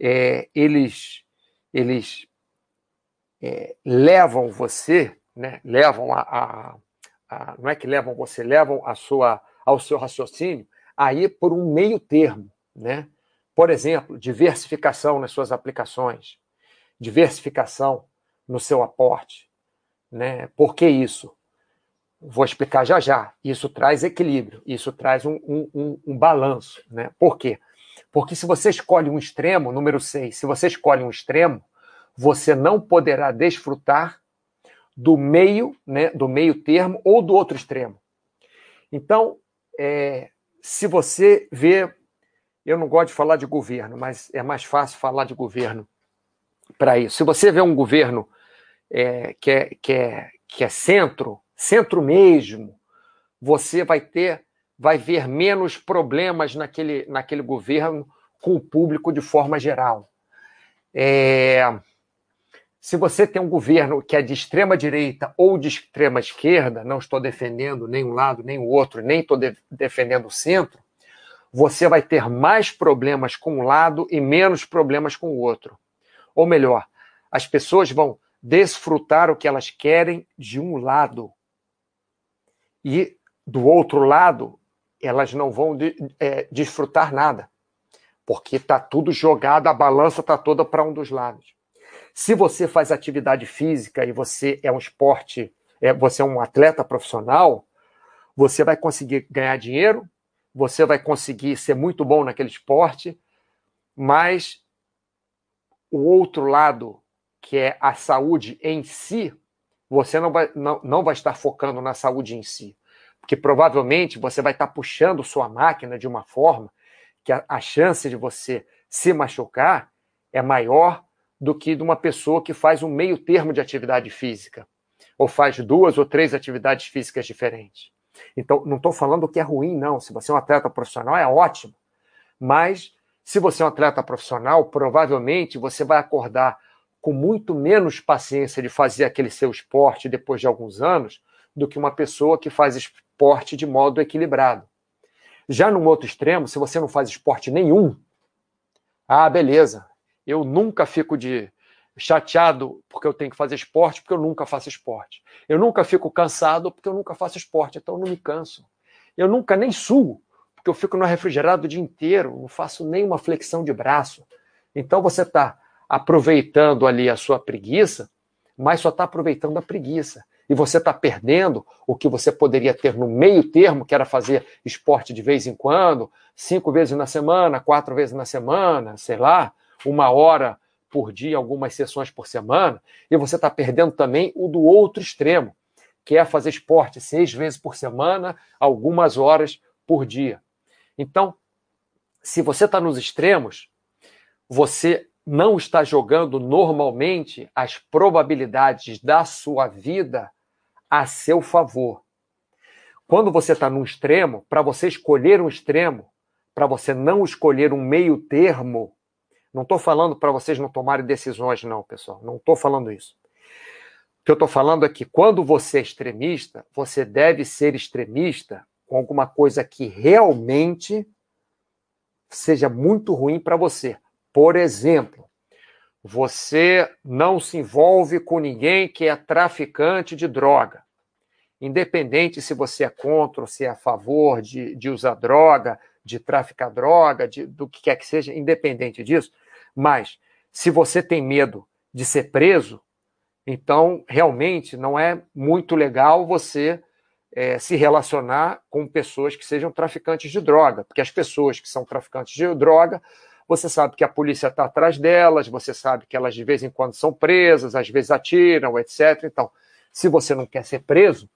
é, eles, eles é, levam você, né, levam a, a, a, não é que levam você, levam a sua, ao seu raciocínio aí por um meio termo, né? Por exemplo, diversificação nas suas aplicações, diversificação no seu aporte, né? Por que isso? Vou explicar já já. Isso traz equilíbrio, isso traz um, um, um, um balanço, né? Por quê? Porque se você escolhe um extremo, número 6, se você escolhe um extremo, você não poderá desfrutar do meio, né, do meio termo ou do outro extremo. Então, é, se você vê, eu não gosto de falar de governo, mas é mais fácil falar de governo para isso. Se você vê um governo é, que, é, que, é, que é centro, centro mesmo, você vai ter, vai ver menos problemas naquele, naquele governo com o público de forma geral. É, se você tem um governo que é de extrema direita ou de extrema esquerda, não estou defendendo nem um lado nem o outro, nem estou de defendendo o centro, você vai ter mais problemas com um lado e menos problemas com o outro. Ou melhor, as pessoas vão desfrutar o que elas querem de um lado. E do outro lado, elas não vão de, é, desfrutar nada. Porque está tudo jogado, a balança está toda para um dos lados. Se você faz atividade física e você é um esporte, é, você é um atleta profissional, você vai conseguir ganhar dinheiro, você vai conseguir ser muito bom naquele esporte, mas o outro lado, que é a saúde em si, você não vai, não, não vai estar focando na saúde em si. Porque provavelmente você vai estar puxando sua máquina de uma forma que a, a chance de você se machucar é maior do que de uma pessoa que faz um meio termo de atividade física, ou faz duas ou três atividades físicas diferentes. Então, não estou falando que é ruim, não. Se você é um atleta profissional, é ótimo. Mas, se você é um atleta profissional, provavelmente você vai acordar com muito menos paciência de fazer aquele seu esporte depois de alguns anos do que uma pessoa que faz esporte de modo equilibrado. Já no outro extremo, se você não faz esporte nenhum, ah, beleza, eu nunca fico de chateado porque eu tenho que fazer esporte, porque eu nunca faço esporte. Eu nunca fico cansado porque eu nunca faço esporte, então eu não me canso. Eu nunca nem suo, porque eu fico no refrigerado o dia inteiro, não faço nenhuma flexão de braço. Então você está aproveitando ali a sua preguiça, mas só está aproveitando a preguiça. E você está perdendo o que você poderia ter no meio termo, que era fazer esporte de vez em quando, cinco vezes na semana, quatro vezes na semana, sei lá, uma hora por dia, algumas sessões por semana, e você está perdendo também o do outro extremo, que é fazer esporte seis vezes por semana, algumas horas por dia. Então, se você está nos extremos, você não está jogando normalmente as probabilidades da sua vida a seu favor. quando você está num extremo, para você escolher um extremo, para você não escolher um meio termo, não estou falando para vocês não tomarem decisões, não, pessoal. Não estou falando isso. O que eu estou falando é que quando você é extremista, você deve ser extremista com alguma coisa que realmente seja muito ruim para você. Por exemplo, você não se envolve com ninguém que é traficante de droga. Independente se você é contra ou se é a favor de, de usar droga, de traficar droga, de, do que quer que seja, independente disso. Mas, se você tem medo de ser preso, então realmente não é muito legal você é, se relacionar com pessoas que sejam traficantes de droga, porque as pessoas que são traficantes de droga, você sabe que a polícia está atrás delas, você sabe que elas de vez em quando são presas, às vezes atiram, etc. Então, se você não quer ser preso,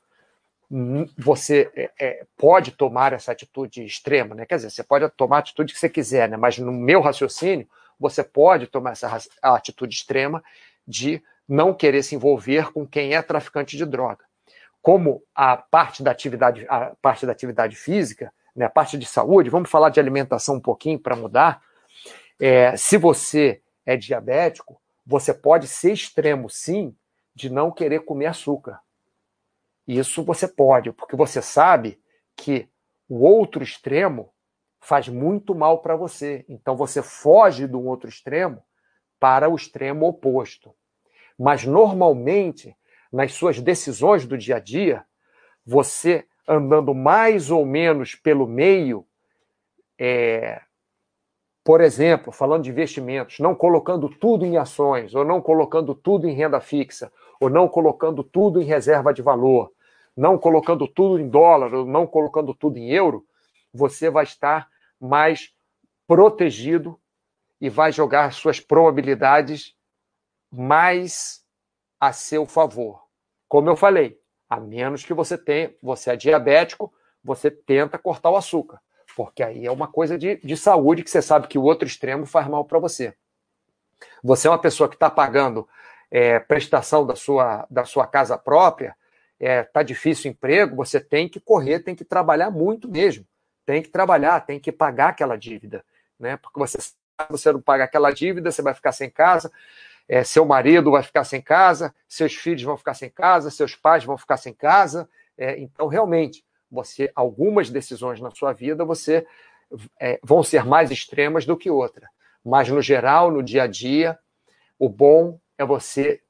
hum, você é, é, pode tomar essa atitude extrema, né? Quer dizer, você pode tomar a atitude que você quiser, né? Mas no meu raciocínio, você pode tomar essa atitude extrema de não querer se envolver com quem é traficante de droga como a parte da atividade, a parte da atividade física, né, a parte de saúde, vamos falar de alimentação um pouquinho para mudar. É, se você é diabético, você pode ser extremo, sim, de não querer comer açúcar. Isso você pode, porque você sabe que o outro extremo faz muito mal para você. Então você foge do outro extremo para o extremo oposto. Mas normalmente nas suas decisões do dia a dia, você andando mais ou menos pelo meio, é, por exemplo, falando de investimentos, não colocando tudo em ações, ou não colocando tudo em renda fixa, ou não colocando tudo em reserva de valor, não colocando tudo em dólar, ou não colocando tudo em euro, você vai estar mais protegido e vai jogar suas probabilidades mais a seu favor. Como eu falei, a menos que você tenha, você é diabético, você tenta cortar o açúcar, porque aí é uma coisa de, de saúde que você sabe que o outro extremo faz mal para você. Você é uma pessoa que está pagando é, prestação da sua, da sua casa própria, está é, tá difícil o emprego, você tem que correr, tem que trabalhar muito mesmo. Tem que trabalhar, tem que pagar aquela dívida. Né? Porque você você não paga aquela dívida, você vai ficar sem casa, é, seu marido vai ficar sem casa, seus filhos vão ficar sem casa, seus pais vão ficar sem casa. É, então, realmente, você algumas decisões na sua vida você é, vão ser mais extremas do que outra. Mas, no geral, no dia a dia, o bom é você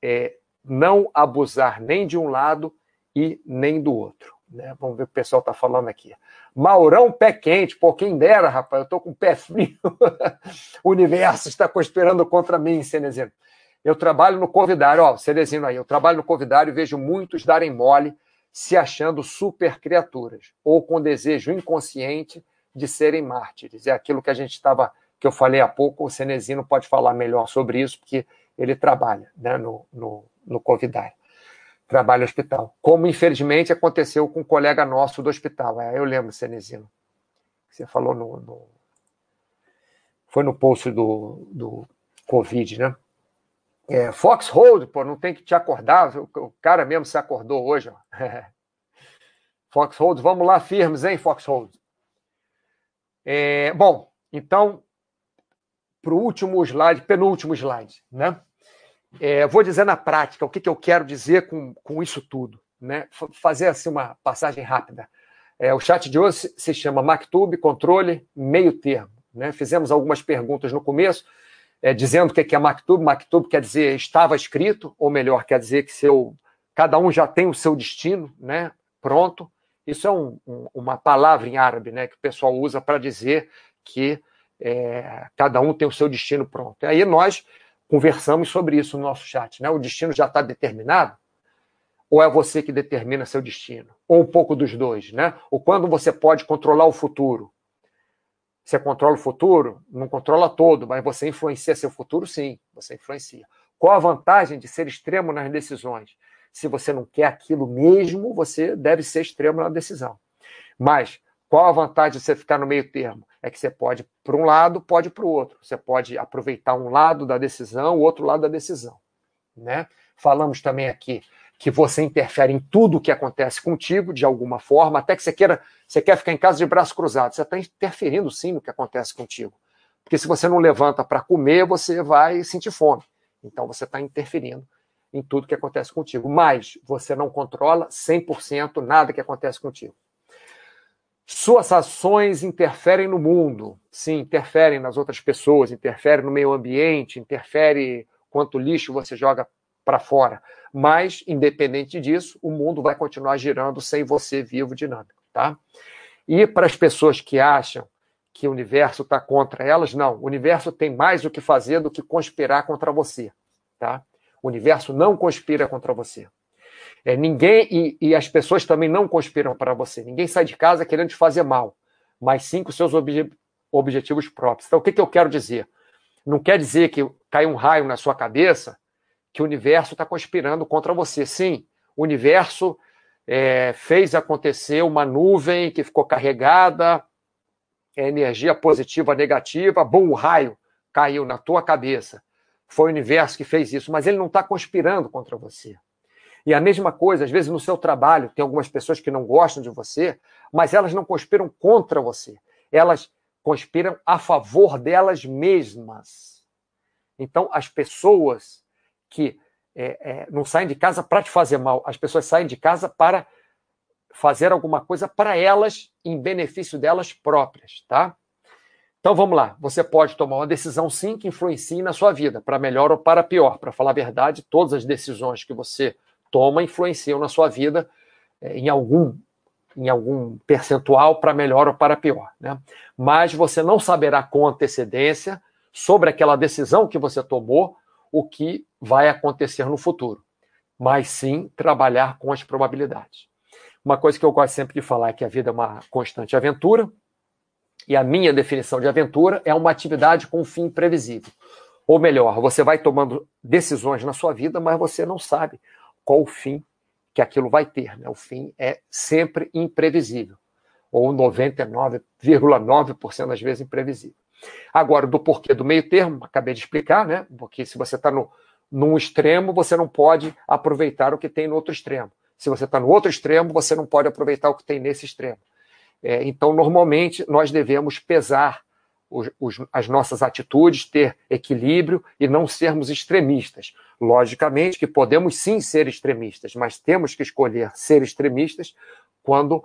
é, não abusar nem de um lado e nem do outro. Né? Vamos ver o que o pessoal está falando aqui. Maurão, pé quente. Pô, quem dera, rapaz, eu tô com pé frio. o universo está conspirando contra mim, Cenezino. Eu trabalho no Convidário, ó, Cenezino aí, eu trabalho no Convidário e vejo muitos darem mole se achando super criaturas ou com desejo inconsciente de serem mártires. É aquilo que a gente estava, que eu falei há pouco, o Cenezino pode falar melhor sobre isso, porque ele trabalha né, no, no, no Convidário trabalho no hospital. Como, infelizmente, aconteceu com um colega nosso do hospital. É, eu lembro, Cenezino. Você falou no, no. Foi no post do, do Covid, né? É, Foxhold, pô, não tem que te acordar. O cara mesmo se acordou hoje. Ó. Foxhold, vamos lá, firmes, hein, Foxhold? É, bom, então, para o último slide, penúltimo slide, né? É, vou dizer na prática o que, que eu quero dizer com, com isso tudo. Né? Fazer assim uma passagem rápida. É, o chat de hoje se chama Mactube Controle Meio Termo. Né? Fizemos algumas perguntas no começo, é, dizendo o que é Mactube. Mactube quer dizer estava escrito, ou melhor, quer dizer que seu, cada um já tem o seu destino né? pronto. Isso é um, um, uma palavra em árabe né? que o pessoal usa para dizer que é, cada um tem o seu destino pronto. E aí nós conversamos sobre isso no nosso chat. Né? O destino já está determinado? Ou é você que determina seu destino? Ou um pouco dos dois, né? Ou quando você pode controlar o futuro? Você controla o futuro? Não controla todo, mas você influencia seu futuro? Sim, você influencia. Qual a vantagem de ser extremo nas decisões? Se você não quer aquilo mesmo, você deve ser extremo na decisão. Mas qual a vantagem de você ficar no meio termo? É que você pode para um lado, pode para o outro. Você pode aproveitar um lado da decisão, o outro lado da decisão. Né? Falamos também aqui que você interfere em tudo o que acontece contigo, de alguma forma, até que você queira, você quer ficar em casa de braço cruzado. Você está interferindo sim no que acontece contigo. Porque se você não levanta para comer, você vai sentir fome. Então você está interferindo em tudo que acontece contigo. Mas você não controla 100% nada que acontece contigo. Suas ações interferem no mundo, sim, interferem nas outras pessoas, interferem no meio ambiente, interfere quanto lixo você joga para fora. Mas, independente disso, o mundo vai continuar girando sem você vivo dinâmico, tá? E para as pessoas que acham que o universo está contra elas, não. O universo tem mais o que fazer do que conspirar contra você, tá? O universo não conspira contra você. É, ninguém e, e, as pessoas também não conspiram para você. Ninguém sai de casa querendo te fazer mal, mas sim com seus obje, objetivos próprios. Então, o que, que eu quero dizer? Não quer dizer que cai um raio na sua cabeça que o universo está conspirando contra você. Sim, o universo é, fez acontecer uma nuvem que ficou carregada, é, energia positiva, negativa, bom, o raio caiu na tua cabeça. Foi o universo que fez isso, mas ele não está conspirando contra você. E a mesma coisa, às vezes no seu trabalho, tem algumas pessoas que não gostam de você, mas elas não conspiram contra você. Elas conspiram a favor delas mesmas. Então, as pessoas que é, é, não saem de casa para te fazer mal, as pessoas saem de casa para fazer alguma coisa para elas, em benefício delas próprias, tá? Então vamos lá, você pode tomar uma decisão sim que influencie na sua vida, para melhor ou para pior. Para falar a verdade, todas as decisões que você toma influenciam na sua vida é, em algum em algum percentual para melhor ou para pior, né? Mas você não saberá com antecedência sobre aquela decisão que você tomou o que vai acontecer no futuro, mas sim trabalhar com as probabilidades. Uma coisa que eu gosto sempre de falar é que a vida é uma constante aventura, e a minha definição de aventura é uma atividade com um fim previsível. Ou melhor, você vai tomando decisões na sua vida, mas você não sabe qual o fim que aquilo vai ter. Né? O fim é sempre imprevisível, ou 99,9% das vezes imprevisível. Agora, do porquê do meio termo, acabei de explicar, né? Porque se você está num extremo, você não pode aproveitar o que tem no outro extremo. Se você está no outro extremo, você não pode aproveitar o que tem nesse extremo. É, então, normalmente, nós devemos pesar os, os, as nossas atitudes, ter equilíbrio e não sermos extremistas. Logicamente que podemos sim ser extremistas, mas temos que escolher ser extremistas quando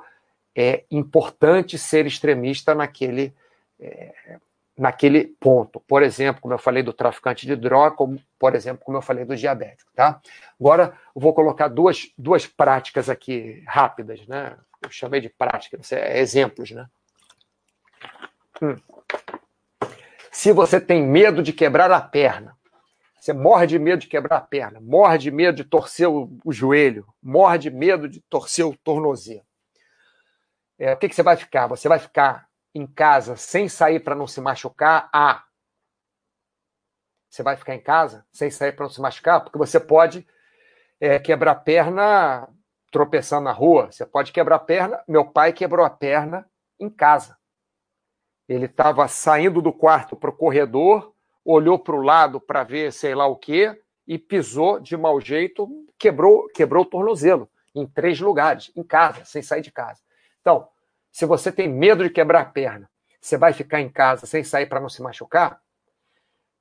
é importante ser extremista naquele, é, naquele ponto. Por exemplo, como eu falei do traficante de droga, como, por exemplo, como eu falei do diabético. Tá? Agora, eu vou colocar duas, duas práticas aqui rápidas. Né? Eu chamei de práticas, é, exemplos. Né? Hum. Se você tem medo de quebrar a perna, você morre de medo de quebrar a perna, morre de medo de torcer o, joelho, morre de medo de torcer o tornozelo. É, o que, que você vai ficar? Você vai ficar em casa sem sair para não se machucar? Ah, você vai ficar em casa sem sair para não se machucar? Porque você pode é, quebrar a perna tropeçando na rua, você pode quebrar a perna. Meu pai quebrou a perna em casa. Ele estava saindo do quarto para o corredor, olhou para o lado para ver sei lá o quê e pisou de mau jeito, quebrou, quebrou o tornozelo em três lugares, em casa, sem sair de casa. Então, se você tem medo de quebrar a perna, você vai ficar em casa sem sair para não se machucar?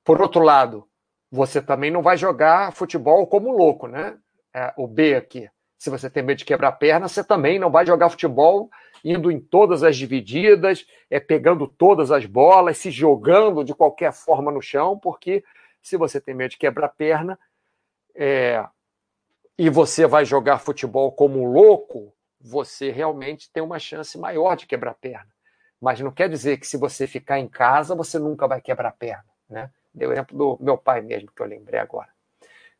Por outro lado, você também não vai jogar futebol como louco, né? É, o B aqui. Se você tem medo de quebrar a perna, você também não vai jogar futebol indo em todas as divididas, é, pegando todas as bolas, se jogando de qualquer forma no chão, porque se você tem medo de quebrar perna é, e você vai jogar futebol como um louco, você realmente tem uma chance maior de quebrar perna. Mas não quer dizer que se você ficar em casa, você nunca vai quebrar perna. Né? Deu exemplo do meu pai mesmo, que eu lembrei agora.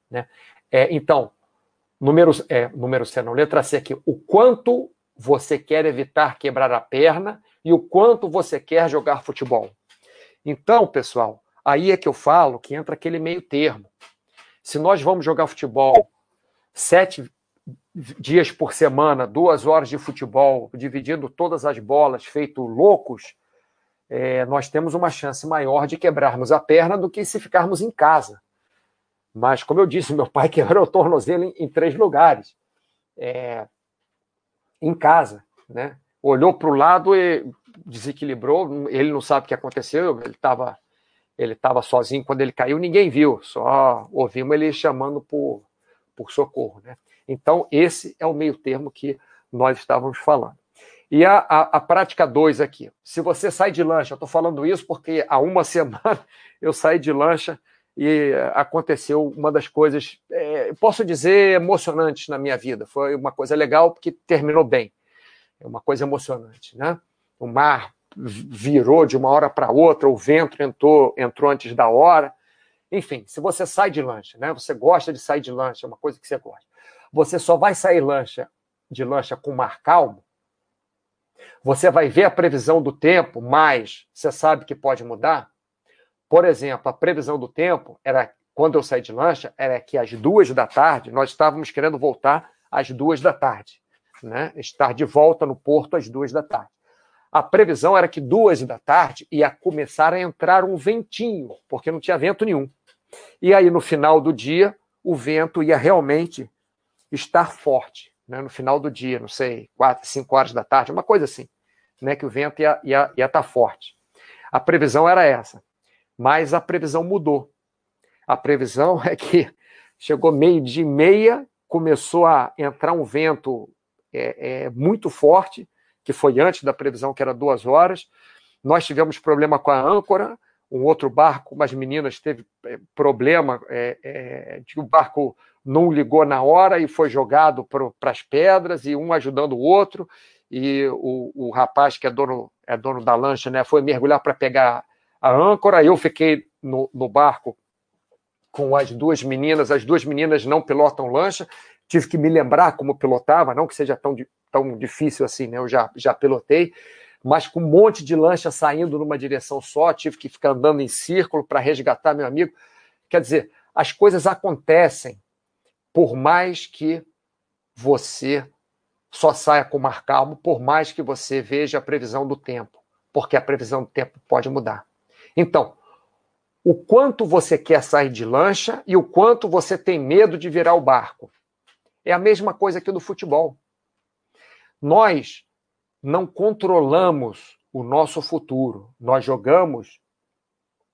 Né? É, então, número, é, número C, não, letra C aqui. O quanto você quer evitar quebrar a perna e o quanto você quer jogar futebol. Então, pessoal, aí é que eu falo que entra aquele meio termo. Se nós vamos jogar futebol sete dias por semana, duas horas de futebol, dividindo todas as bolas, feito loucos, é, nós temos uma chance maior de quebrarmos a perna do que se ficarmos em casa. Mas, como eu disse, meu pai quebrou o tornozelo em, em três lugares. É, em casa, né? Olhou para o lado e desequilibrou. Ele não sabe o que aconteceu. Ele estava ele estava sozinho quando ele caiu. Ninguém viu. Só ouvimos ele chamando por, por socorro, né? Então esse é o meio termo que nós estávamos falando. E a, a, a prática 2 aqui. Se você sai de lancha, eu estou falando isso porque há uma semana eu saí de lancha e aconteceu uma das coisas, é, posso dizer, emocionantes na minha vida. Foi uma coisa legal porque terminou bem. É uma coisa emocionante, né? O mar virou de uma hora para outra, o vento entrou, entrou antes da hora. Enfim, se você sai de lancha, né? Você gosta de sair de lancha, é uma coisa que você gosta. Você só vai sair lancha de lancha com mar calmo você vai ver a previsão do tempo, mas você sabe que pode mudar. Por exemplo, a previsão do tempo era quando eu saí de lancha era que às duas da tarde nós estávamos querendo voltar às duas da tarde, né? Estar de volta no porto às duas da tarde. A previsão era que duas da tarde ia começar a entrar um ventinho, porque não tinha vento nenhum. E aí no final do dia o vento ia realmente estar forte né, no final do dia, não sei, quatro, cinco horas da tarde, uma coisa assim, né, que o vento ia estar ia, ia tá forte. A previsão era essa, mas a previsão mudou. A previsão é que chegou meio de meia, começou a entrar um vento é, é, muito forte, que foi antes da previsão, que era duas horas. Nós tivemos problema com a âncora, um outro barco, umas meninas teve é, problema é, é, de o barco não ligou na hora e foi jogado para as pedras, e um ajudando o outro, e o, o rapaz que é dono, é dono da lancha né, foi mergulhar para pegar a âncora, eu fiquei no, no barco com as duas meninas, as duas meninas não pilotam lancha, tive que me lembrar como pilotava, não que seja tão, tão difícil assim, né? Eu já, já pilotei, mas com um monte de lancha saindo numa direção só, tive que ficar andando em círculo para resgatar meu amigo. Quer dizer, as coisas acontecem por mais que você só saia com mar calmo, por mais que você veja a previsão do tempo, porque a previsão do tempo pode mudar. Então, o quanto você quer sair de lancha e o quanto você tem medo de virar o barco. É a mesma coisa que no futebol. Nós não controlamos o nosso futuro, nós jogamos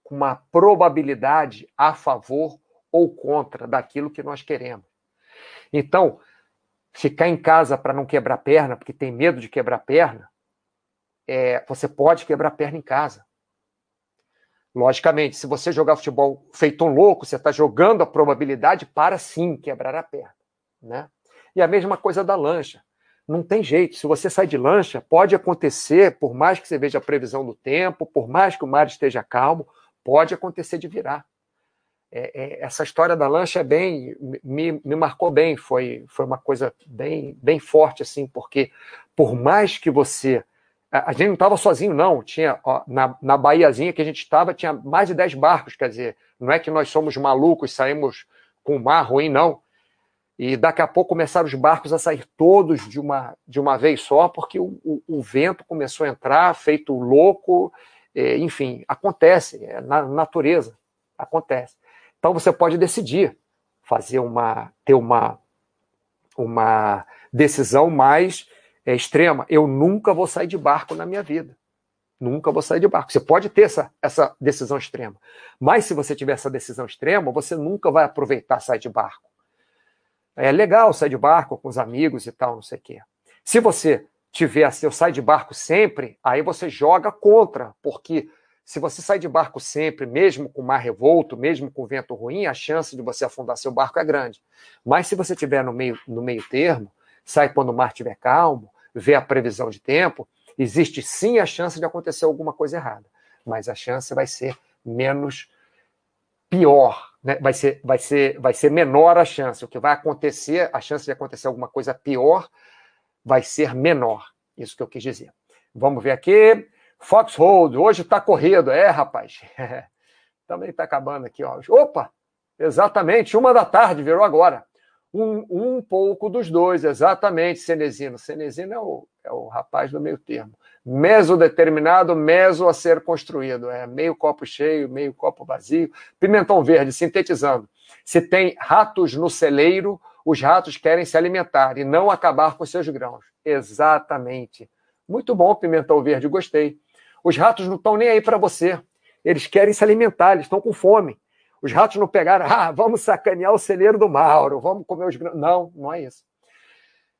com uma probabilidade a favor ou contra daquilo que nós queremos. Então, ficar em casa para não quebrar perna, porque tem medo de quebrar perna, é, você pode quebrar perna em casa. Logicamente, se você jogar futebol feito um louco, você está jogando a probabilidade para sim quebrar a perna. Né? E a mesma coisa da lancha. Não tem jeito. Se você sai de lancha, pode acontecer, por mais que você veja a previsão do tempo, por mais que o mar esteja calmo, pode acontecer de virar é, é, essa história da lancha é bem me, me marcou bem, foi, foi uma coisa bem, bem forte, assim, porque por mais que você. A, gente não estava sozinho, não. Tinha ó, na, na Bahiazinha que a gente estava, tinha mais de 10 barcos, quer dizer, não é que nós somos malucos, saímos com o mar ruim, não. E daqui a pouco começaram os barcos a sair todos de uma, de uma vez só, porque o, o, o vento começou a entrar, feito louco, é, enfim, acontece, é na natureza, acontece. Então você pode decidir fazer uma ter uma uma decisão mais é, extrema. Eu nunca vou sair de barco na minha vida. Nunca vou sair de barco. Você pode ter essa, essa decisão extrema. Mas se você tiver essa decisão extrema, você nunca vai aproveitar sair de barco. É legal sair de barco com os amigos e tal, não sei o quê. Se você tiver assim, eu saio de barco sempre, aí você joga contra, porque se você sai de barco sempre, mesmo com mar revolto, mesmo com vento ruim, a chance de você afundar seu barco é grande. Mas se você estiver no meio, no meio termo, sai quando o mar estiver calmo, vê a previsão de tempo, existe sim a chance de acontecer alguma coisa errada. Mas a chance vai ser menos pior, né? vai, ser, vai, ser, vai ser menor a chance. O que vai acontecer, a chance de acontecer alguma coisa pior vai ser menor. Isso que eu quis dizer. Vamos ver aqui. Foxhold, hoje está corrido. É, rapaz. Também está acabando aqui, ó. Opa! Exatamente, uma da tarde, virou agora. Um, um pouco dos dois, exatamente, Cenezino. Cenezino é o, é o rapaz do meio termo. Meso determinado, meso a ser construído. É meio copo cheio, meio copo vazio. Pimentão verde, sintetizando. Se tem ratos no celeiro, os ratos querem se alimentar e não acabar com seus grãos. Exatamente. Muito bom, pimentão verde, gostei. Os ratos não estão nem aí para você. Eles querem se alimentar, eles estão com fome. Os ratos não pegaram, ah, vamos sacanear o celeiro do Mauro, vamos comer os. Não, não é isso.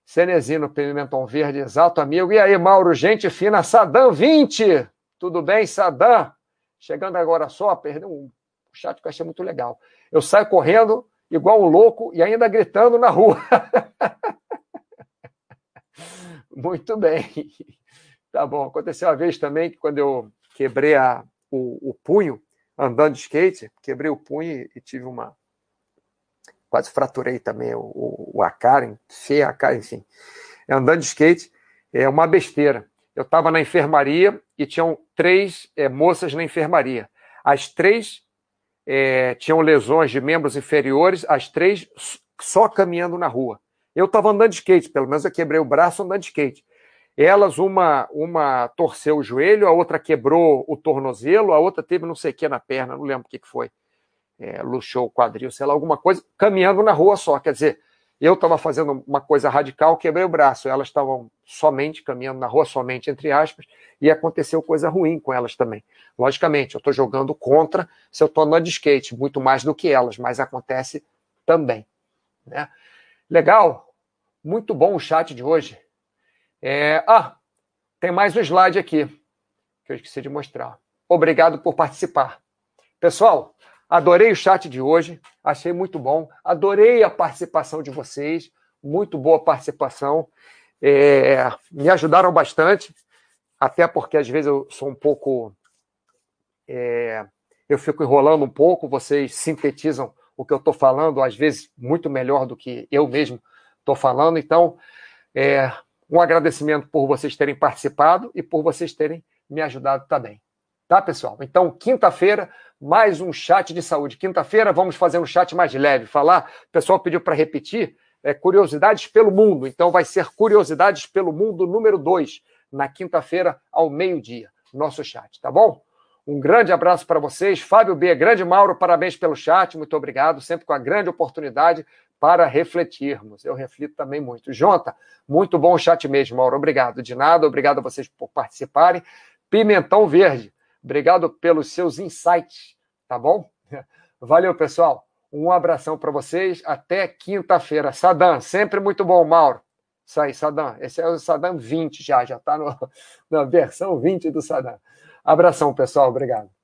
Cenezino, Pimentão Verde, exato, amigo. E aí, Mauro, gente fina, Sadam 20. Tudo bem, Sadam? Chegando agora só, perdeu um chat que eu achei muito legal. Eu saio correndo igual um louco e ainda gritando na rua. muito bem. Tá bom. Aconteceu uma vez também que quando eu quebrei a, o, o punho andando de skate, quebrei o punho e tive uma, quase fraturei também o, o, a cara, enchei a cara, enfim. Andando de skate é uma besteira. Eu estava na enfermaria e tinham três é, moças na enfermaria. As três é, tinham lesões de membros inferiores, as três só caminhando na rua. Eu estava andando de skate, pelo menos eu quebrei o braço andando de skate. Elas, uma, uma torceu o joelho, a outra quebrou o tornozelo, a outra teve não sei o que na perna, não lembro o que, que foi é, luxou o quadril, sei lá, alguma coisa, caminhando na rua só. Quer dizer, eu estava fazendo uma coisa radical, quebrei o braço, elas estavam somente caminhando na rua, somente entre aspas, e aconteceu coisa ruim com elas também. Logicamente, eu estou jogando contra se eu estou andando de skate, muito mais do que elas, mas acontece também. Né? Legal, muito bom o chat de hoje. É... Ah, tem mais um slide aqui que eu esqueci de mostrar. Obrigado por participar. Pessoal, Adorei o chat de hoje, achei muito bom. Adorei a participação de vocês, muito boa participação. É, me ajudaram bastante, até porque às vezes eu sou um pouco. É, eu fico enrolando um pouco, vocês sintetizam o que eu estou falando, às vezes muito melhor do que eu mesmo estou falando. Então, é, um agradecimento por vocês terem participado e por vocês terem me ajudado também. Tá, pessoal? Então, quinta-feira, mais um chat de saúde. Quinta-feira, vamos fazer um chat mais leve. Falar, o pessoal pediu para repetir, é, curiosidades pelo mundo. Então, vai ser curiosidades pelo mundo número 2, na quinta-feira, ao meio-dia, nosso chat, tá bom? Um grande abraço para vocês. Fábio B, grande Mauro, parabéns pelo chat, muito obrigado, sempre com a grande oportunidade para refletirmos. Eu reflito também muito. Jonta, muito bom o chat mesmo, Mauro. Obrigado. De nada, obrigado a vocês por participarem. Pimentão Verde. Obrigado pelos seus insights, tá bom? Valeu, pessoal. Um abração para vocês. Até quinta-feira. Sadam, sempre muito bom, Mauro. Isso aí, Sadam. Esse é o Sadam 20 já, já está na versão 20 do Sadam. Abração, pessoal. Obrigado.